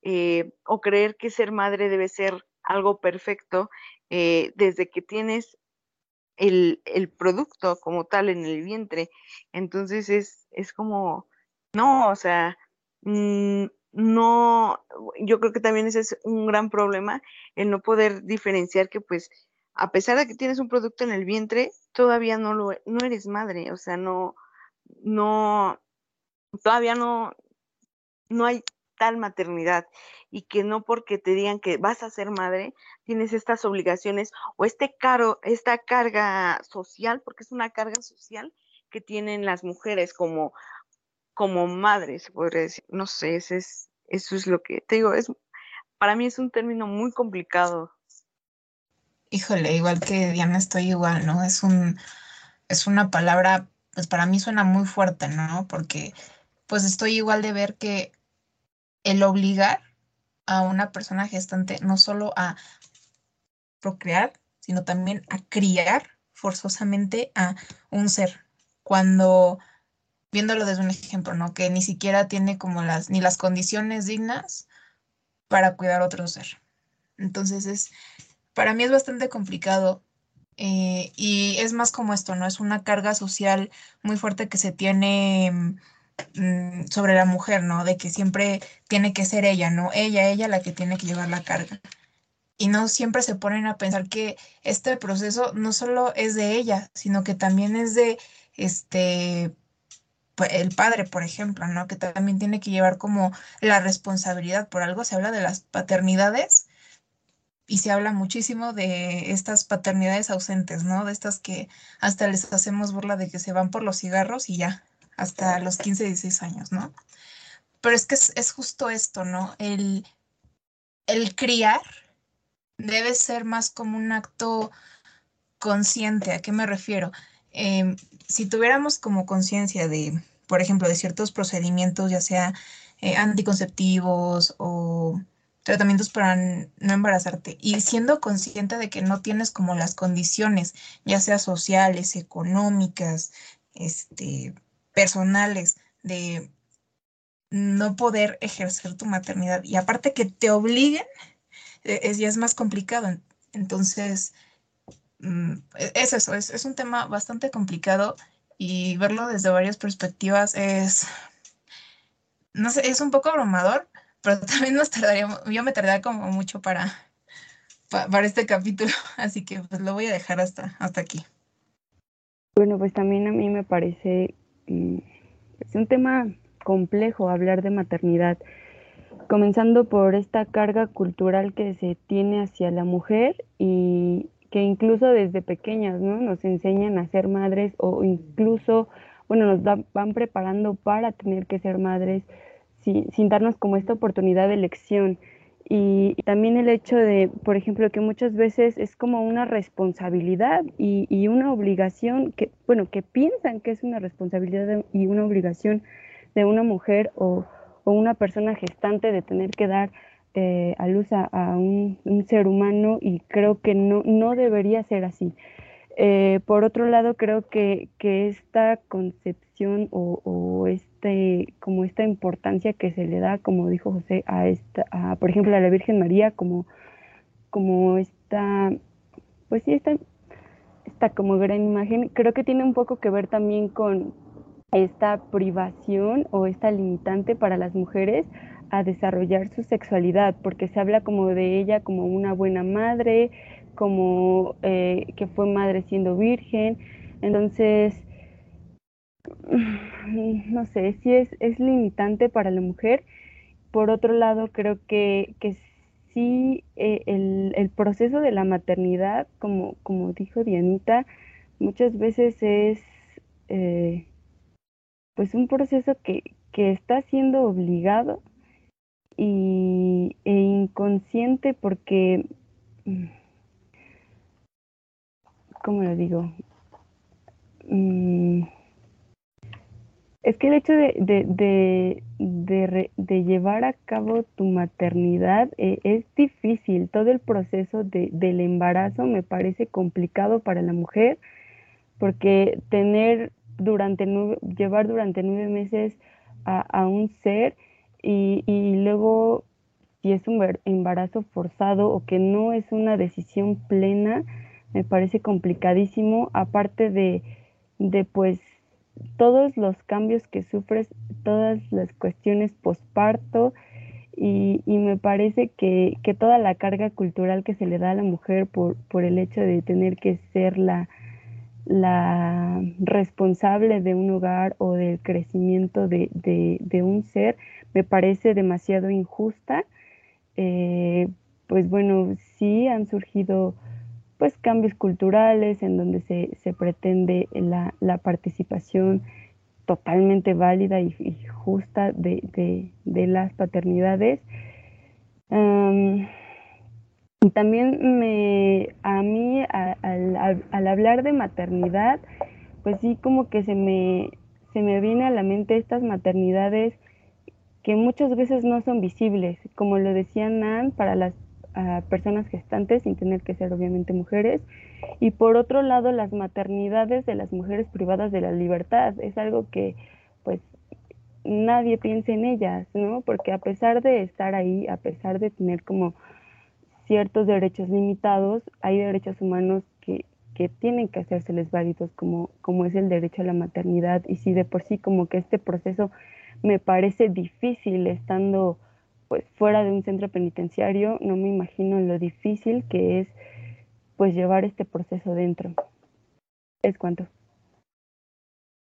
eh, o creer que ser madre debe ser algo perfecto eh, desde que tienes el, el, producto como tal en el vientre. Entonces es, es como, no, o sea, mm, no, yo creo que también ese es un gran problema, el no poder diferenciar que pues a pesar de que tienes un producto en el vientre, todavía no lo, no eres madre, o sea, no, no, todavía no, no hay tal maternidad y que no porque te digan que vas a ser madre, tienes estas obligaciones o este caro, esta carga social, porque es una carga social que tienen las mujeres como, como madres, podría decir. No sé, eso es, eso es lo que te digo, es, para mí es un término muy complicado Híjole, igual que Diana estoy igual, ¿no? Es un, es una palabra, pues para mí suena muy fuerte, ¿no? Porque pues estoy igual de ver que el obligar a una persona gestante no solo a procrear, sino también a criar forzosamente a un ser. Cuando, viéndolo desde un ejemplo, ¿no? Que ni siquiera tiene como las, ni las condiciones dignas para cuidar otro ser. Entonces es, para mí es bastante complicado eh, y es más como esto, ¿no? Es una carga social muy fuerte que se tiene mm, sobre la mujer, ¿no? De que siempre tiene que ser ella, ¿no? Ella, ella la que tiene que llevar la carga. y no siempre se ponen a pensar que este proceso no solo es de ella, sino que también es de este el padre, por ejemplo, ¿no? Que también tiene que llevar como la responsabilidad. Por algo se habla de las paternidades y se habla muchísimo de estas paternidades ausentes, ¿no? De estas que hasta les hacemos burla de que se van por los cigarros y ya, hasta los 15, 16 años, ¿no? Pero es que es, justo esto, ¿no? El, el criar debe ser más como un acto consciente. ¿A qué me refiero? Em, si tuviéramos como conciencia de, por ejemplo, de ciertos procedimientos, ya sea eh, anticonceptivos o tratamientos para no embarazarte y siendo consciente de que no tienes como las condiciones, ya sea sociales, económicas, este, personales, de no poder ejercer tu maternidad y aparte que te obliguen, e, es, ya es más complicado. Entonces, es eso, es, es un tema bastante complicado y verlo desde varias perspectivas es, no sé, es un poco abrumador, pero también nos tardaría, yo me tardaría como mucho para, para, este capítulo, así que pues lo voy a dejar hasta, hasta aquí. Bueno, pues también a mí me parece mm, es un tema complejo hablar de maternidad, comenzando por esta carga cultural que se tiene hacia la mujer y que incluso desde pequeñas ¿no? nos enseñan a ser madres o incluso, bueno, nos van preparando para tener que ser madres sin, darnos como esta oportunidad de elección. Y, también el hecho de, por ejemplo, que muchas veces es como una responsabilidad y, una obligación, que, bueno, que piensan que es una responsabilidad y una obligación de una mujer o, una persona gestante de tener que dar eh, a luz a, un, ser humano y creo que no, no debería ser así. Eh, por otro lado, creo que, que esta concepción o, o es, este, como esta importancia que se le da, como dijo José, a esta, por ejemplo, a la Virgen María, como, como esta, pues sí, esta, esta como gran imagen, creo que tiene un poco que ver también con esta privación o esta limitante para las mujeres a desarrollar su sexualidad, porque se habla como de ella como una buena madre, como eh, que fue madre siendo virgen, entonces no sé, si es, es limitante para la mujer. Por otro lado, creo que, que sí eh, el, el, proceso de la maternidad, como, como dijo Dianita, muchas veces es eh, pues un proceso que, que está siendo obligado y, e inconsciente porque, ¿cómo lo digo? Mm, es que el hecho de, de, de, llevar a cabo tu maternidad eh, es difícil. Todo el proceso del embarazo me parece complicado para la mujer porque tener durante llevar durante nueve meses a, un ser y, y, luego si es un embarazo forzado o que no es una decisión plena, me parece complicadísimo, aparte de, de pues todos los cambios que sufres, todas las cuestiones posparto y, y me parece que, que, toda la carga cultural que se le da a la mujer por, por el hecho de tener que ser la, la responsable de un hogar o del crecimiento de, de, un ser, me parece demasiado injusta. Eh, pues bueno, sí han surgido pues cambios culturales en donde se, se pretende la, la, participación totalmente válida y, justa de, de, las paternidades. Y también me, a mí al, al, hablar de maternidad, pues sí como que se me, se me viene a la mente estas maternidades que muchas veces no son visibles, como lo decía Nan, para las personas gestantes sin tener que ser obviamente mujeres. Y por otro lado las maternidades de las mujeres privadas de la libertad. Es algo que pues nadie piensa en ellas, ¿no? Porque a pesar de estar ahí, a pesar de tener como ciertos derechos limitados, hay derechos humanos que, que tienen que hacérseles válidos como, como es el derecho a la maternidad y si de por sí como que este proceso me parece difícil estando pues fuera de un centro penitenciario, no me imagino lo difícil que es pues llevar este proceso dentro. Es cuanto.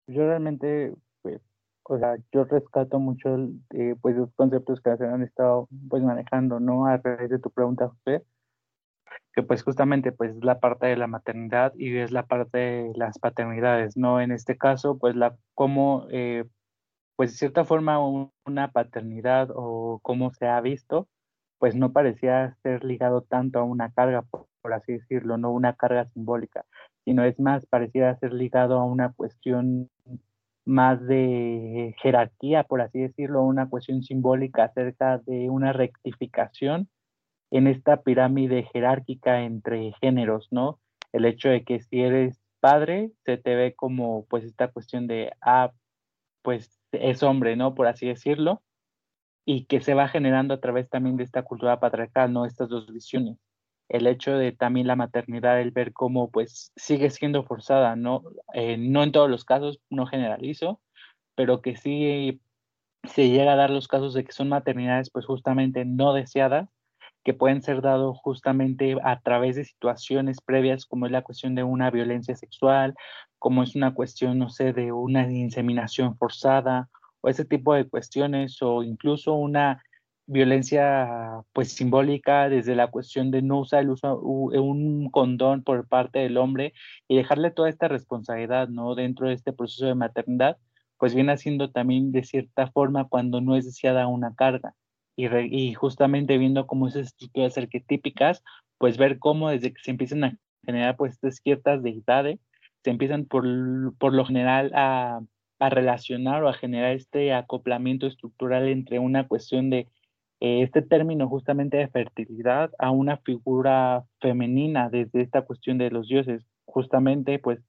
Yo realmente, o sea, yo rescato mucho eh, pues los conceptos que se han estado pues manejando, ¿no? A raíz de tu pregunta, José, que pues justamente pues es la parte de la maternidad y es la parte de las paternidades, ¿no? En este caso, pues la cómo eh, pues de cierta forma una paternidad o cómo se ha visto, pues no parecía ser ligado tanto a una carga, por, así decirlo, no una carga simbólica, sino es más, parecía ser ligado a una cuestión más de jerarquía, por así decirlo, una cuestión simbólica acerca de una rectificación en esta pirámide jerárquica entre géneros, ¿no? El hecho de que si eres padre, se te ve como pues esta cuestión de, ah, pues es hombre, ¿no? Por así decirlo, y que se va generando a través también de esta cultura patriarcal, ¿no? Estas dos visiones. El hecho de también la maternidad, el ver cómo pues sigue siendo forzada, ¿no? Eh, no en todos los casos, no generalizo, pero que sí se llega a dar los casos de que son maternidades pues justamente no deseadas, que pueden ser dados justamente a través de situaciones previas, como es la cuestión de una violencia sexual, como es una cuestión, no sé, de una inseminación forzada o ese tipo de cuestiones, o incluso una violencia pues simbólica desde la cuestión de no usar el uso, un condón por parte del hombre y dejarle toda esta responsabilidad, ¿no? Dentro de este proceso de maternidad, pues viene haciendo también de cierta forma cuando no es deseada una carga. Y, justamente viendo cómo esas estructuras arquetípicas, pues ver cómo desde que se empiezan a generar pues estas ciertas deidades, se empiezan por, por lo general a, a, relacionar o a generar este acoplamiento estructural entre una cuestión de este término justamente de fertilidad a una figura femenina desde esta cuestión de los dioses, justamente pues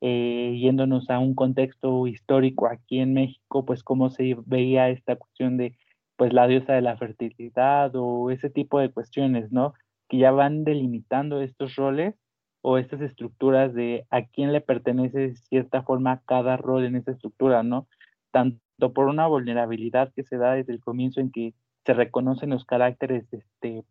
eh, yéndonos a un contexto histórico aquí en México, pues cómo se veía esta cuestión de pues la diosa de la fertilidad o ese tipo de cuestiones, ¿no? Que ya van delimitando estos roles o estas estructuras de a quién le pertenece de cierta forma cada rol en esa estructura, ¿no? Tanto por una vulnerabilidad que se da desde el comienzo en que se reconocen los caracteres este,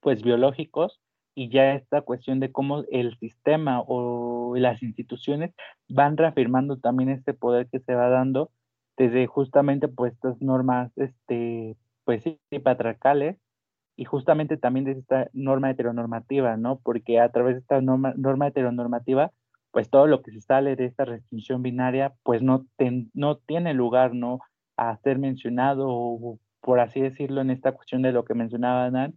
pues biológicos y ya esta cuestión de cómo el sistema o las instituciones van reafirmando también este poder que se va dando desde justamente pues estas normas este pues sí patriarcales y justamente también de esta norma heteronormativa, ¿no? Porque a través de esta norma, norma heteronormativa, pues todo lo que se sale de esta restricción binaria, pues no, tiene lugar, ¿no? A ser mencionado, por así decirlo, en esta cuestión de lo que mencionaba Dan,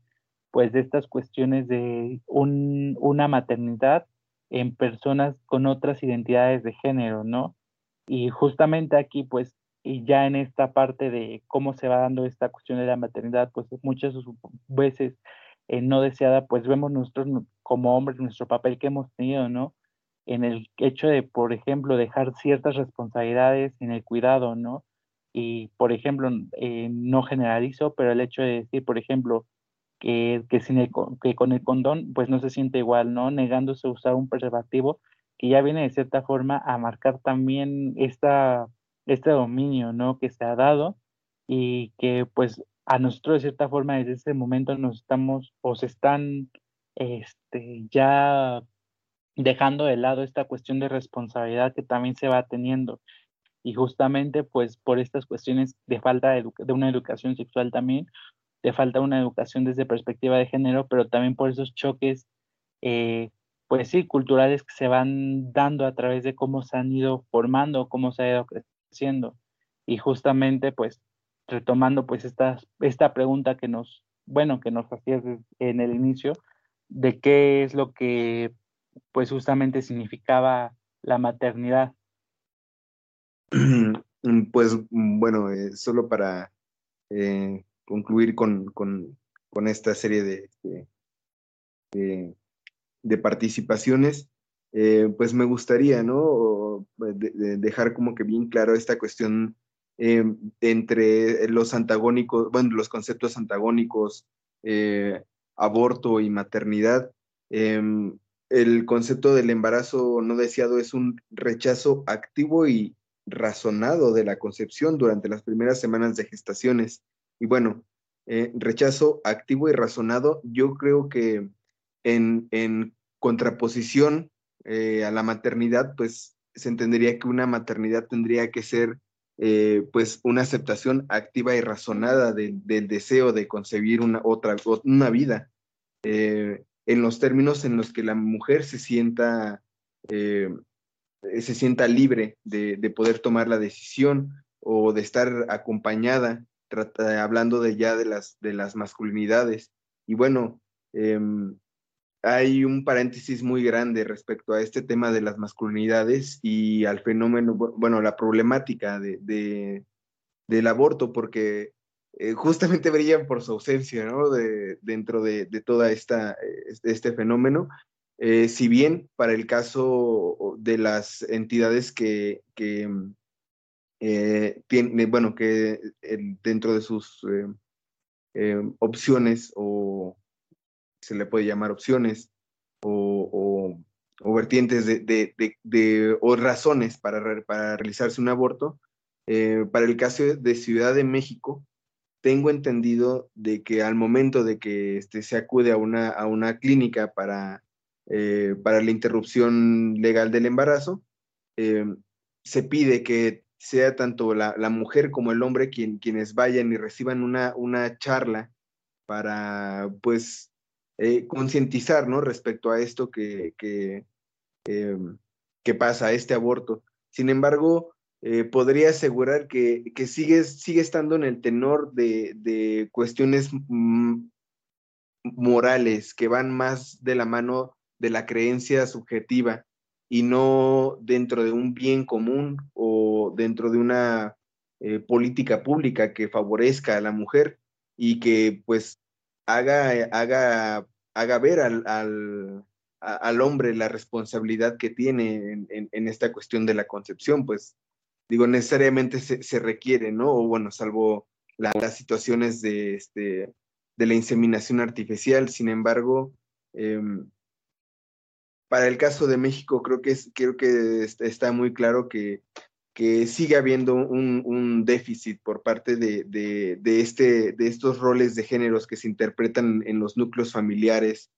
pues de estas cuestiones de un, una maternidad en personas con otras identidades de género, ¿no? Y justamente aquí, pues, y ya en esta parte de cómo se va dando esta cuestión de la maternidad, pues muchas veces eh, no deseada, pues vemos nosotros como hombres nuestro papel que hemos tenido, ¿no? En el hecho de, por ejemplo, dejar ciertas responsabilidades en el cuidado, ¿no? Y, por ejemplo, eh, no generalizo, pero el hecho de decir, por ejemplo, que, que, sin el, que con el condón, pues no se siente igual, ¿no? Negándose a usar un preservativo, que ya viene de cierta forma a marcar también esta este dominio, ¿no? Que se ha dado y que pues a nosotros de cierta forma desde ese momento nos estamos o se están este, ya dejando de lado esta cuestión de responsabilidad que también se va teniendo. Y justamente pues por estas cuestiones de falta de, una educación sexual también, de falta una educación desde perspectiva de género, pero también por esos choques, eh, pues sí, culturales que se van dando a través de cómo se han ido formando, cómo se ha ido haciendo. Y justamente, pues, retomando pues esta, esta pregunta que nos, bueno, que nos hacías en el inicio, de qué es lo que pues justamente significaba la maternidad. Pues bueno, eh, solo para eh, concluir con, esta serie de, participaciones, eh, pues me gustaría, ¿no? dejar como que bien claro esta cuestión entre los antagónicos, bueno, los conceptos antagónicos, aborto y maternidad. El concepto del embarazo no deseado es un rechazo activo y razonado de la concepción durante las primeras semanas de gestaciones. Y bueno, eh, rechazo activo y razonado, yo creo que en, en contraposición eh, a la maternidad, pues se entendería que una maternidad tendría que ser eh, pues una aceptación activa y razonada del deseo de concebir una otra una vida en los términos en los que la mujer se sienta se sienta libre de, de, poder tomar la decisión o de estar acompañada hablando de ya de las, de las masculinidades. Y bueno, em, hay un paréntesis muy grande respecto a este tema de las masculinidades y al fenómeno, bueno, la problemática de, del aborto, porque eh, justamente brillan por su ausencia, ¿no? De, dentro de, de toda esta, este fenómeno. Eh, si bien para el caso de las entidades que, que eh, tiene, bueno, que dentro de sus eh, eh, opciones, o se le puede llamar opciones, o, vertientes de, o razones para, para realizarse un aborto, para el caso de Ciudad de México, tengo entendido de que al momento de que este, se acude a una, a una clínica para, para la interrupción legal del embarazo, se pide que sea tanto la, mujer como el hombre quien, quienes vayan y reciban una, una charla para, pues, eh, concientizar, ¿no? Respecto a esto que, que, em, que, pasa, este aborto. Sin embargo, eh, podría asegurar que, que sigue, sigue estando en el tenor de, de cuestiones mm, morales que van más de la mano de la creencia subjetiva y no dentro de un bien común o dentro de una eh, política pública que favorezca a la mujer y que pues haga, haga, haga ver al, al, hombre la responsabilidad que tiene en, esta cuestión de la concepción, pues digo, necesariamente se, requiere, ¿no? O bueno, salvo las situaciones de, este, de la inseminación artificial, sin embargo, em, para el caso de México creo que, es, creo que está muy claro que, que sigue habiendo un, déficit por parte de, de, este, de estos roles de géneros que se interpretan en los núcleos familiares,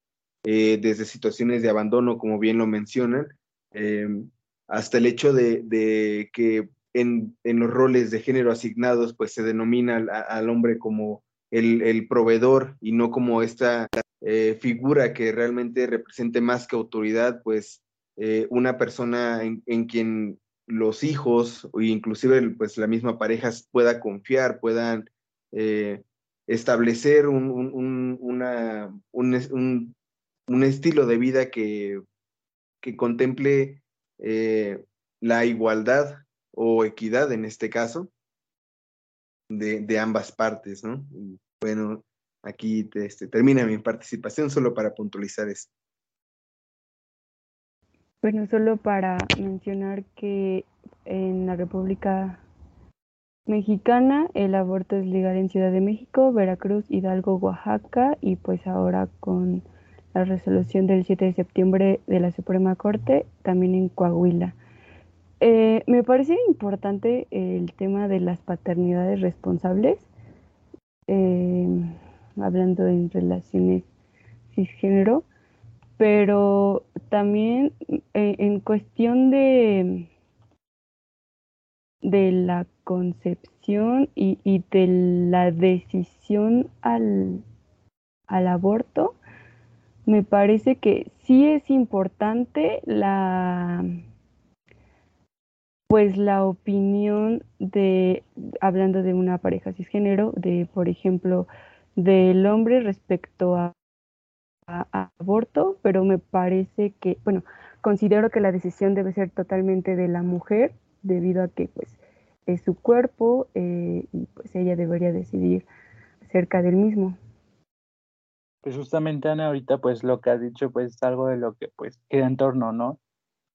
eh, desde situaciones de abandono, como bien lo mencionan, em, hasta el hecho de, que en, en, los roles de género asignados, pues se denomina al, hombre como el, el, proveedor y no como esta eh, figura que realmente represente más que autoridad, pues eh, una persona en, quien los hijos o inclusive pues la misma pareja pueda confiar, puedan eh, establecer un, un, una, un, un, estilo de vida que, que contemple la igualdad o equidad en este caso de, de ambas partes, ¿no? Bueno, aquí este, termina mi participación solo para puntualizar eso. Bueno, solo para mencionar que en la República Mexicana el aborto es legal en Ciudad de México, Veracruz, Hidalgo, Oaxaca y pues ahora con la resolución del 7 de septiembre de la Suprema Corte también en Coahuila. Eh, me parece importante el tema de las paternidades responsables. Eh, hablando en relaciones cisgénero, pero también eh, en cuestión de, de la concepción y, y de la decisión al, al aborto, me parece que sí es importante la pues la opinión de hablando de una pareja cisgénero de por ejemplo del hombre respecto a, aborto, pero me parece que, bueno, considero que la decisión debe ser totalmente de la mujer, debido a que pues es su cuerpo eh, y pues ella debería decidir acerca del mismo. Pues justamente Ana, ahorita pues lo que has dicho pues es algo de lo que pues queda en torno, ¿no?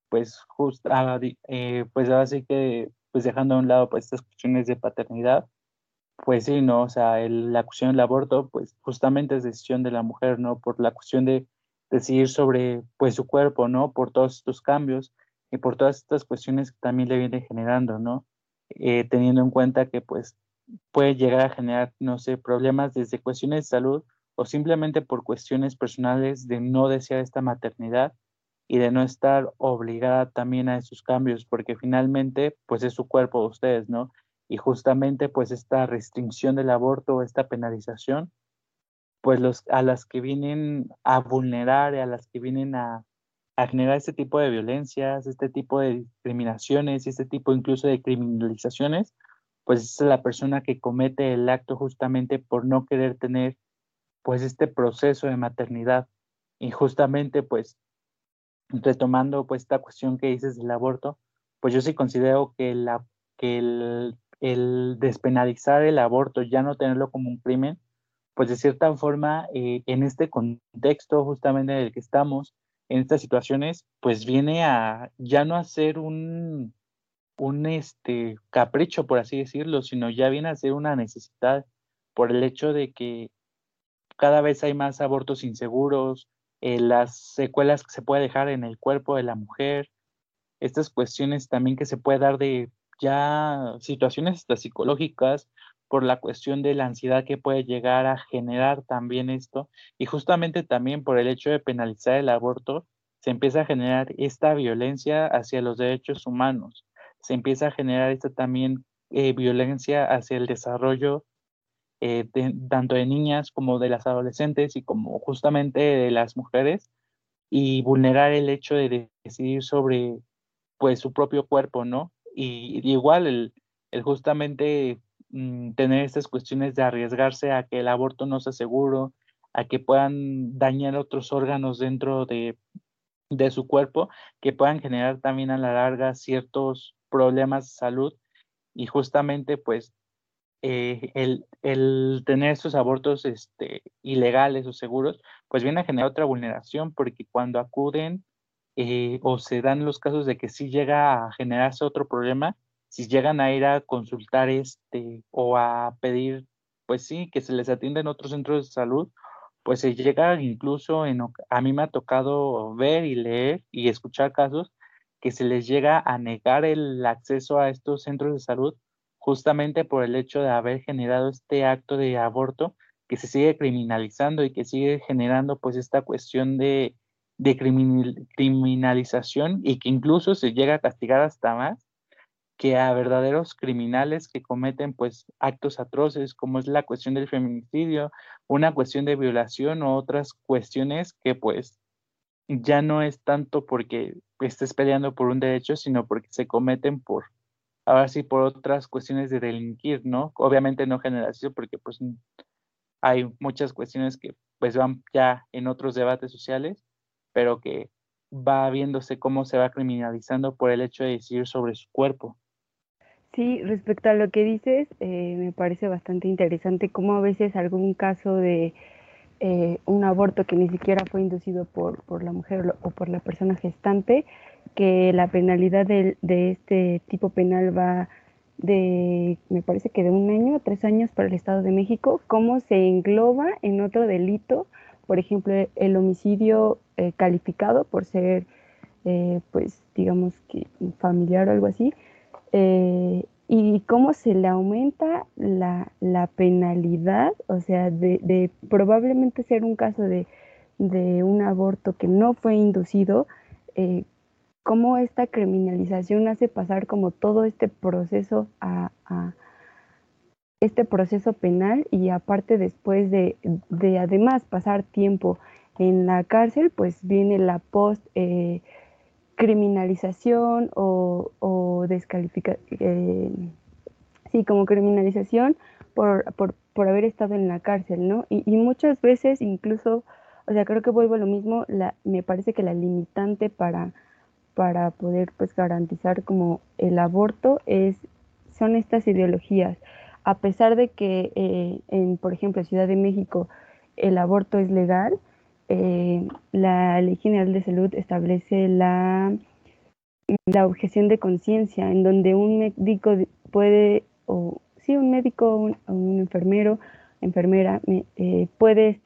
Pues justo, ah, eh, pues ahora sí que pues dejando a un lado pues estas cuestiones de paternidad, pues sí, ¿no? O sea, la cuestión del aborto, pues justamente es decisión de la mujer, ¿no? Por la cuestión de decidir sobre, pues, su cuerpo, ¿no? Por todos estos cambios y por todas estas cuestiones que también le viene generando, ¿no? Eh, teniendo en cuenta que, pues, puede llegar a generar, no sé, problemas desde cuestiones de salud o simplemente por cuestiones personales de no desear esta maternidad y de no estar obligada también a esos cambios, porque finalmente, pues es su cuerpo de ustedes, ¿no? Y justamente, pues esta restricción del aborto, esta penalización, pues los, a las que vienen a vulnerar, a las que vienen a, a generar este tipo de violencias, este tipo de discriminaciones, este tipo incluso de criminalizaciones, pues es la persona que comete el acto justamente por no querer tener pues este proceso de maternidad. Y justamente pues retomando pues esta cuestión que dices del aborto, pues yo sí considero que, la, que el, el despenalizar el aborto, ya no tenerlo como un crimen, pues de cierta forma eh, en este contexto justamente en el que estamos, en estas situaciones, pues viene a ya no a ser un, un este, capricho, por así decirlo, sino ya viene a ser una necesidad por el hecho de que cada vez hay más abortos inseguros, eh, las secuelas que se puede dejar en el cuerpo de la mujer, estas cuestiones también que se puede dar de ya situaciones hasta psicológicas por la cuestión de la ansiedad que puede llegar a generar también esto y justamente también por el hecho de penalizar el aborto se empieza a generar esta violencia hacia los derechos humanos, se empieza a generar esta también eh, violencia hacia el desarrollo eh, tanto de niñas como de las adolescentes y como justamente de las mujeres y vulnerar el hecho de decidir sobre pues su propio cuerpo, ¿no? Y, igual el, el justamente mm, tener estas cuestiones de arriesgarse a que el aborto no sea seguro, a que puedan dañar otros órganos dentro de, de su cuerpo, que puedan generar también a la larga ciertos problemas de salud. Y justamente pues eh, el, el, tener estos abortos este, ilegales o seguros, pues viene a generar otra vulneración, porque cuando acuden eh, o se dan los casos de que sí llega a generarse otro problema, si llegan a ir a consultar este o a pedir, pues sí, que se les atienda en otros centros de salud, pues se llega incluso en, a mí me ha tocado ver y leer y escuchar casos que se les llega a negar el acceso a estos centros de salud justamente por el hecho de haber generado este acto de aborto que se sigue criminalizando y que sigue generando pues esta cuestión de, de criminalización y que incluso se llega a castigar hasta más que a verdaderos criminales que cometen pues actos atroces como es la cuestión del feminicidio, una cuestión de violación o otras cuestiones que pues ya no es tanto porque estés peleando por un derecho, sino porque se cometen por ahora sí por otras cuestiones de delinquir, ¿no? Obviamente no generación, porque pues hay muchas cuestiones que pues van ya en otros debates sociales, pero que va viéndose cómo se va criminalizando por el hecho de decir sobre su cuerpo. Sí, respecto a lo que dices, eh, me parece bastante interesante cómo a veces algún caso de eh, un aborto que ni siquiera fue inducido por, por la mujer o por la persona gestante, que la penalidad de, de, este tipo penal va de, me parece que de un año a tres años para el Estado de México, cómo se engloba en otro delito, por ejemplo, el homicidio eh, calificado por ser, eh, pues, digamos que familiar o algo así, eh, y cómo se le aumenta la, la penalidad, o sea, de, de, probablemente ser un caso de, de un aborto que no fue inducido, cómo esta criminalización hace pasar como todo este proceso a, este proceso penal y aparte después de, de, además pasar tiempo en la cárcel, pues viene la post eh, criminalización o, o descalificación, eh, sí, como criminalización por, por, por, haber estado en la cárcel, ¿no? Y, muchas veces incluso, o sea, creo que vuelvo a lo mismo, la, me parece que la limitante para para poder pues garantizar como el aborto es son estas ideologías a pesar de que eh, en por ejemplo Ciudad de México el aborto es legal eh, la ley general de salud establece la la objeción de conciencia en donde un médico puede o sí un médico o un, enfermero enfermera eh, puede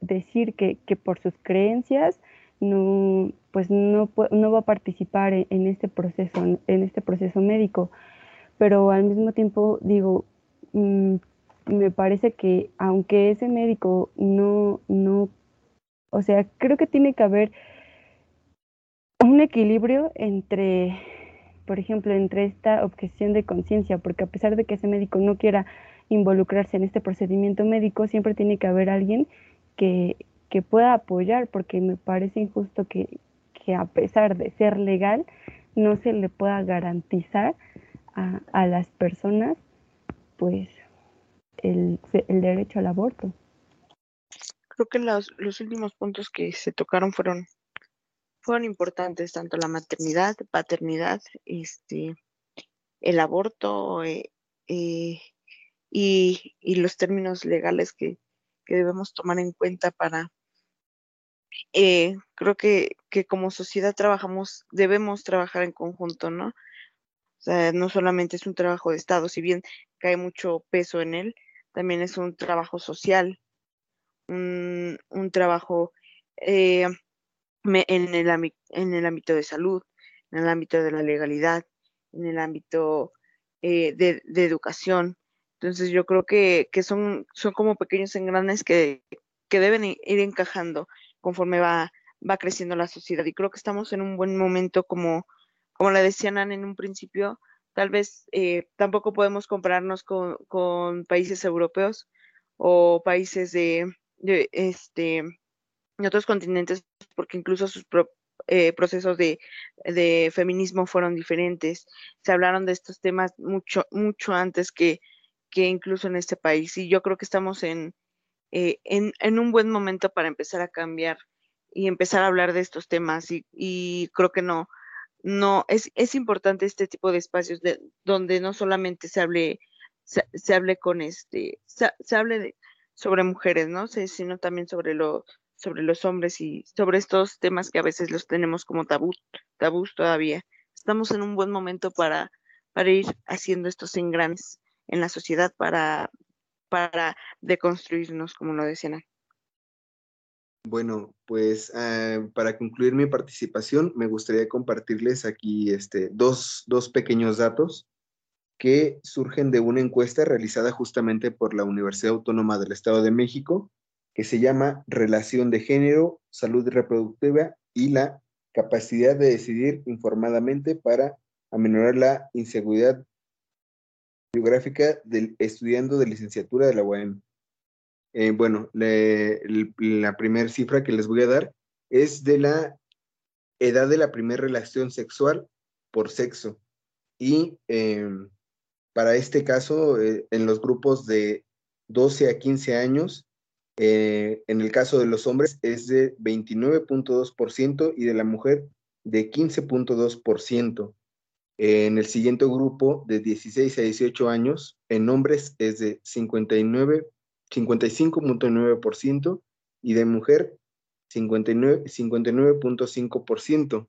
decir que, que por sus creencias no pues no, no va a participar en, este proceso, en este proceso médico. Pero al mismo tiempo digo, mm, me parece que aunque ese médico no, no, o sea, creo que tiene que haber un equilibrio entre, por ejemplo, entre esta objeción de conciencia, porque a pesar de que ese médico no quiera involucrarse en este procedimiento médico, siempre tiene que haber alguien que, que pueda apoyar, porque me parece injusto que, que a pesar de ser legal, no se le pueda garantizar a, a las personas, pues, el, el, derecho al aborto. Creo que los, los últimos puntos que se tocaron fueron, fueron importantes, tanto la maternidad, paternidad, este, el aborto eh, eh, y, y, los términos legales que, que, debemos tomar en cuenta para, eh, creo que, que como sociedad trabajamos, debemos trabajar en conjunto, ¿no? O sea, no solamente es un trabajo de Estado, si bien cae mucho peso en él, también es un trabajo social, un, un trabajo eh, en, el, en el ámbito de salud, en el ámbito de la legalidad, en el ámbito eh, de, de, educación. Entonces yo creo que, que, son, son como pequeños engranes que, que deben ir encajando conforme va, va creciendo la sociedad. Y creo que estamos en un buen momento, como, como la decían en un principio, Tal vez eh, tampoco podemos compararnos con, con, países europeos o países de, de, este, de otros continentes, porque incluso sus pro, eh, procesos de, de, feminismo fueron diferentes. Se hablaron de estos temas mucho, mucho antes que, que incluso en este país. Y yo creo que estamos en, eh, en, en, un buen momento para empezar a cambiar y empezar a hablar de estos temas. Y, y creo que no, no es, es importante este tipo de espacios de, donde no solamente se hable se, se hable con este se, se hable de, sobre mujeres no sino también sobre lo sobre los hombres y sobre estos temas que a veces los tenemos como tabú tabús todavía. Estamos en un buen momento para para ir haciendo estos engranes en la sociedad para para deconstruirnos como lo decían bueno, pues uh, para concluir mi participación, me gustaría compartirles aquí este, dos, dos, pequeños datos que surgen de una encuesta realizada justamente por la Universidad Autónoma del Estado de México, que se llama Relación de Género, Salud Reproductiva y la capacidad de decidir informadamente para aminorar la inseguridad biográfica del estudiante de licenciatura de la UAM. Eh, bueno, la primera cifra que les voy a dar es de la edad de la primera relación sexual por sexo. Y eh, para este caso, eh, en los grupos de 12 a 15 años, eh, en el caso de los hombres es de 29.2% y de la mujer de 15.2%. En el siguiente grupo, de 16 a 18 años, en hombres es de 59 55.9% y de mujer 59.5%.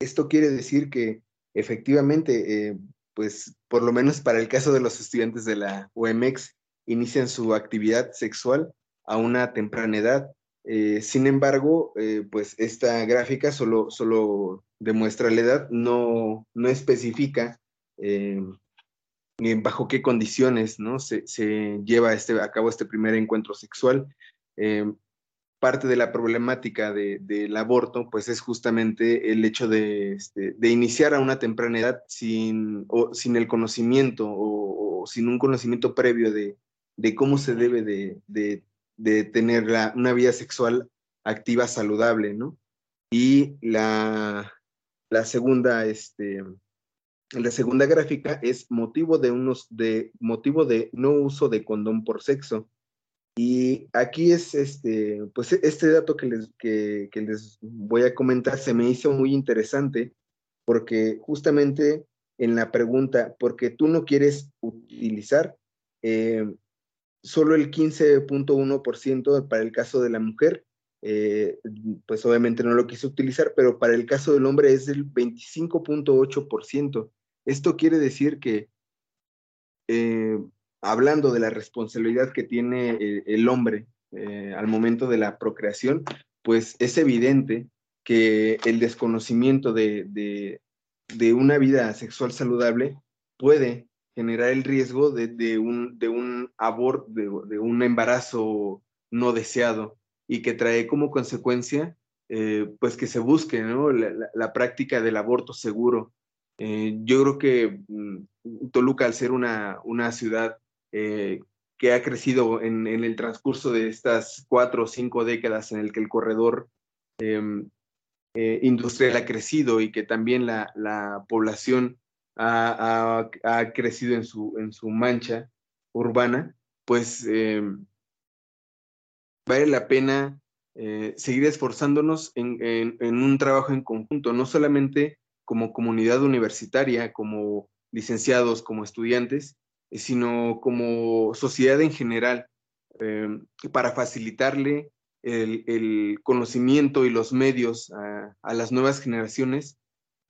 Esto quiere decir que efectivamente, eh, pues por lo menos para el caso de los estudiantes de la UMX, inician su actividad sexual a una temprana edad. Eh, sin embargo, eh, pues esta gráfica solo, solo demuestra la edad, no, no especifica eh, bajo qué condiciones ¿no? se, se lleva este, a cabo este primer encuentro sexual. Parte de la problemática de, del aborto, pues es justamente el hecho de, este, de iniciar a una temprana edad sin, o, sin el conocimiento o, o, sin un conocimiento previo de, de cómo se debe de, de tener la, una vida sexual activa, saludable, ¿no? Y la, la segunda, este, la segunda gráfica es motivo de, unos, de, motivo de no uso de condón por sexo. Y aquí es este, pues este dato que les, que, que les voy a comentar se me hizo muy interesante porque justamente en la pregunta, porque tú no quieres utilizar, eh, solo el 15.1% para el caso de la mujer, eh, pues obviamente no lo quiso utilizar, pero para el caso del hombre es del 25.8%. Esto quiere decir que, eh, hablando de la responsabilidad que tiene el, el hombre eh, al momento de la procreación, pues es evidente que el desconocimiento de, de, una vida sexual saludable puede generar el riesgo de, un, de un aborto, de, un embarazo no deseado y que trae como consecuencia eh, pues que se busque la, práctica del aborto seguro. Eh, yo creo que mm, Toluca, al ser una, una ciudad eh, que ha crecido en, el transcurso de estas cuatro o cinco décadas en el que el corredor em, industrial ha crecido y que también la, la población ha, crecido en su, en su mancha urbana, pues em, vale la pena eh, seguir esforzándonos en, un trabajo en conjunto, no solamente como comunidad universitaria, como licenciados, como estudiantes, eh, sino como sociedad en general, em, para facilitarle el, conocimiento y los medios a las nuevas generaciones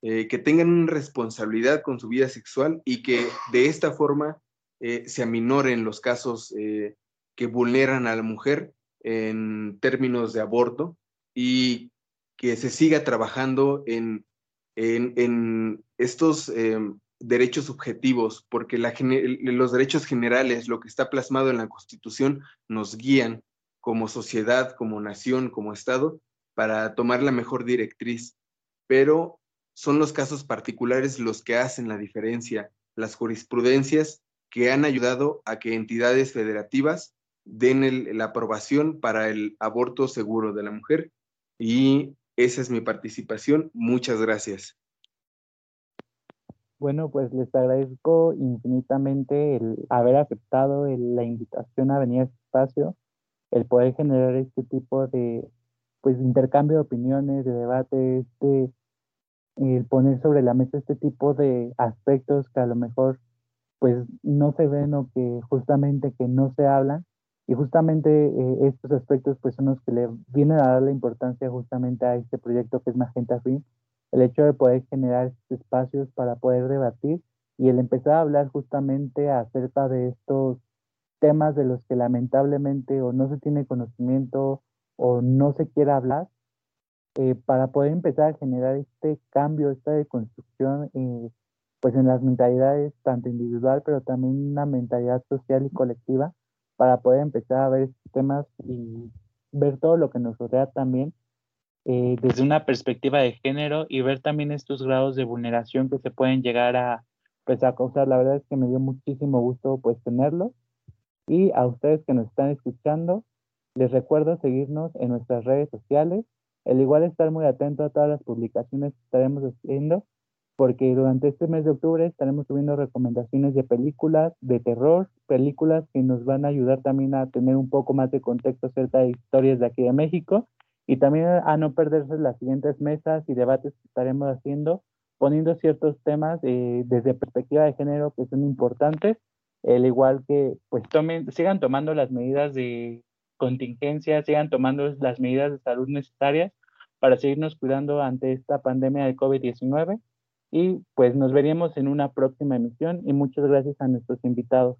eh, que tengan una responsabilidad con su vida sexual y que de esta forma eh, se aminoren los casos eh, que vulneran a la mujer en términos de aborto y que se siga trabajando en, en, estos derechos subjetivos, porque los derechos generales, lo que está plasmado en la Constitución, nos guían como sociedad, como nación, como Estado, para tomar la mejor directriz. Pero son los casos particulares los que hacen la diferencia, las jurisprudencias que han ayudado a que entidades federativas den la aprobación para el aborto seguro de la mujer. Y esa es mi participación. Muchas gracias. Bueno, pues les agradezco infinitamente el haber aceptado la invitación a venir a este espacio, el poder generar este tipo de pues intercambio de opiniones, de debate, este el poner sobre la mesa este tipo de aspectos que a lo mejor pues no se ven o que justamente que no se hablan. Y justamente eh, estos aspectos pues son los que le vienen a dar la importancia justamente a este proyecto que es Magenta Film, el hecho de poder generar espacios para poder debatir y el empezar a hablar justamente acerca de estos temas de los que lamentablemente o no se tiene conocimiento o no se quiere hablar eh, para poder empezar a generar este cambio, esta deconstrucción, eh, pues en las mentalidades, tanto individual, pero también una mentalidad social y colectiva, para poder empezar a ver estos temas y ver todo lo que nos rodea también eh, desde una perspectiva de género y ver también estos grados de vulneración que se pueden llegar a, pues, a causar. La verdad es que me dio muchísimo gusto pues tenerlo. Y a ustedes que nos están escuchando, les recuerdo seguirnos en nuestras redes sociales, el igual estar muy atento a todas las publicaciones que estaremos haciendo, porque durante este mes de octubre estaremos subiendo recomendaciones de películas de terror, películas que nos van a ayudar también a tener un poco más de contexto acerca de historias de aquí de México y también a no perderse las siguientes mesas y debates que estaremos haciendo, poniendo ciertos temas eh, desde perspectiva de género que son importantes, el igual que pues tomen, sigan tomando las medidas de contingencia, sigan tomando las medidas de salud necesarias para seguirnos cuidando ante esta pandemia de COVID-19 y pues nos veríamos en una próxima emisión y muchas gracias a nuestros invitados.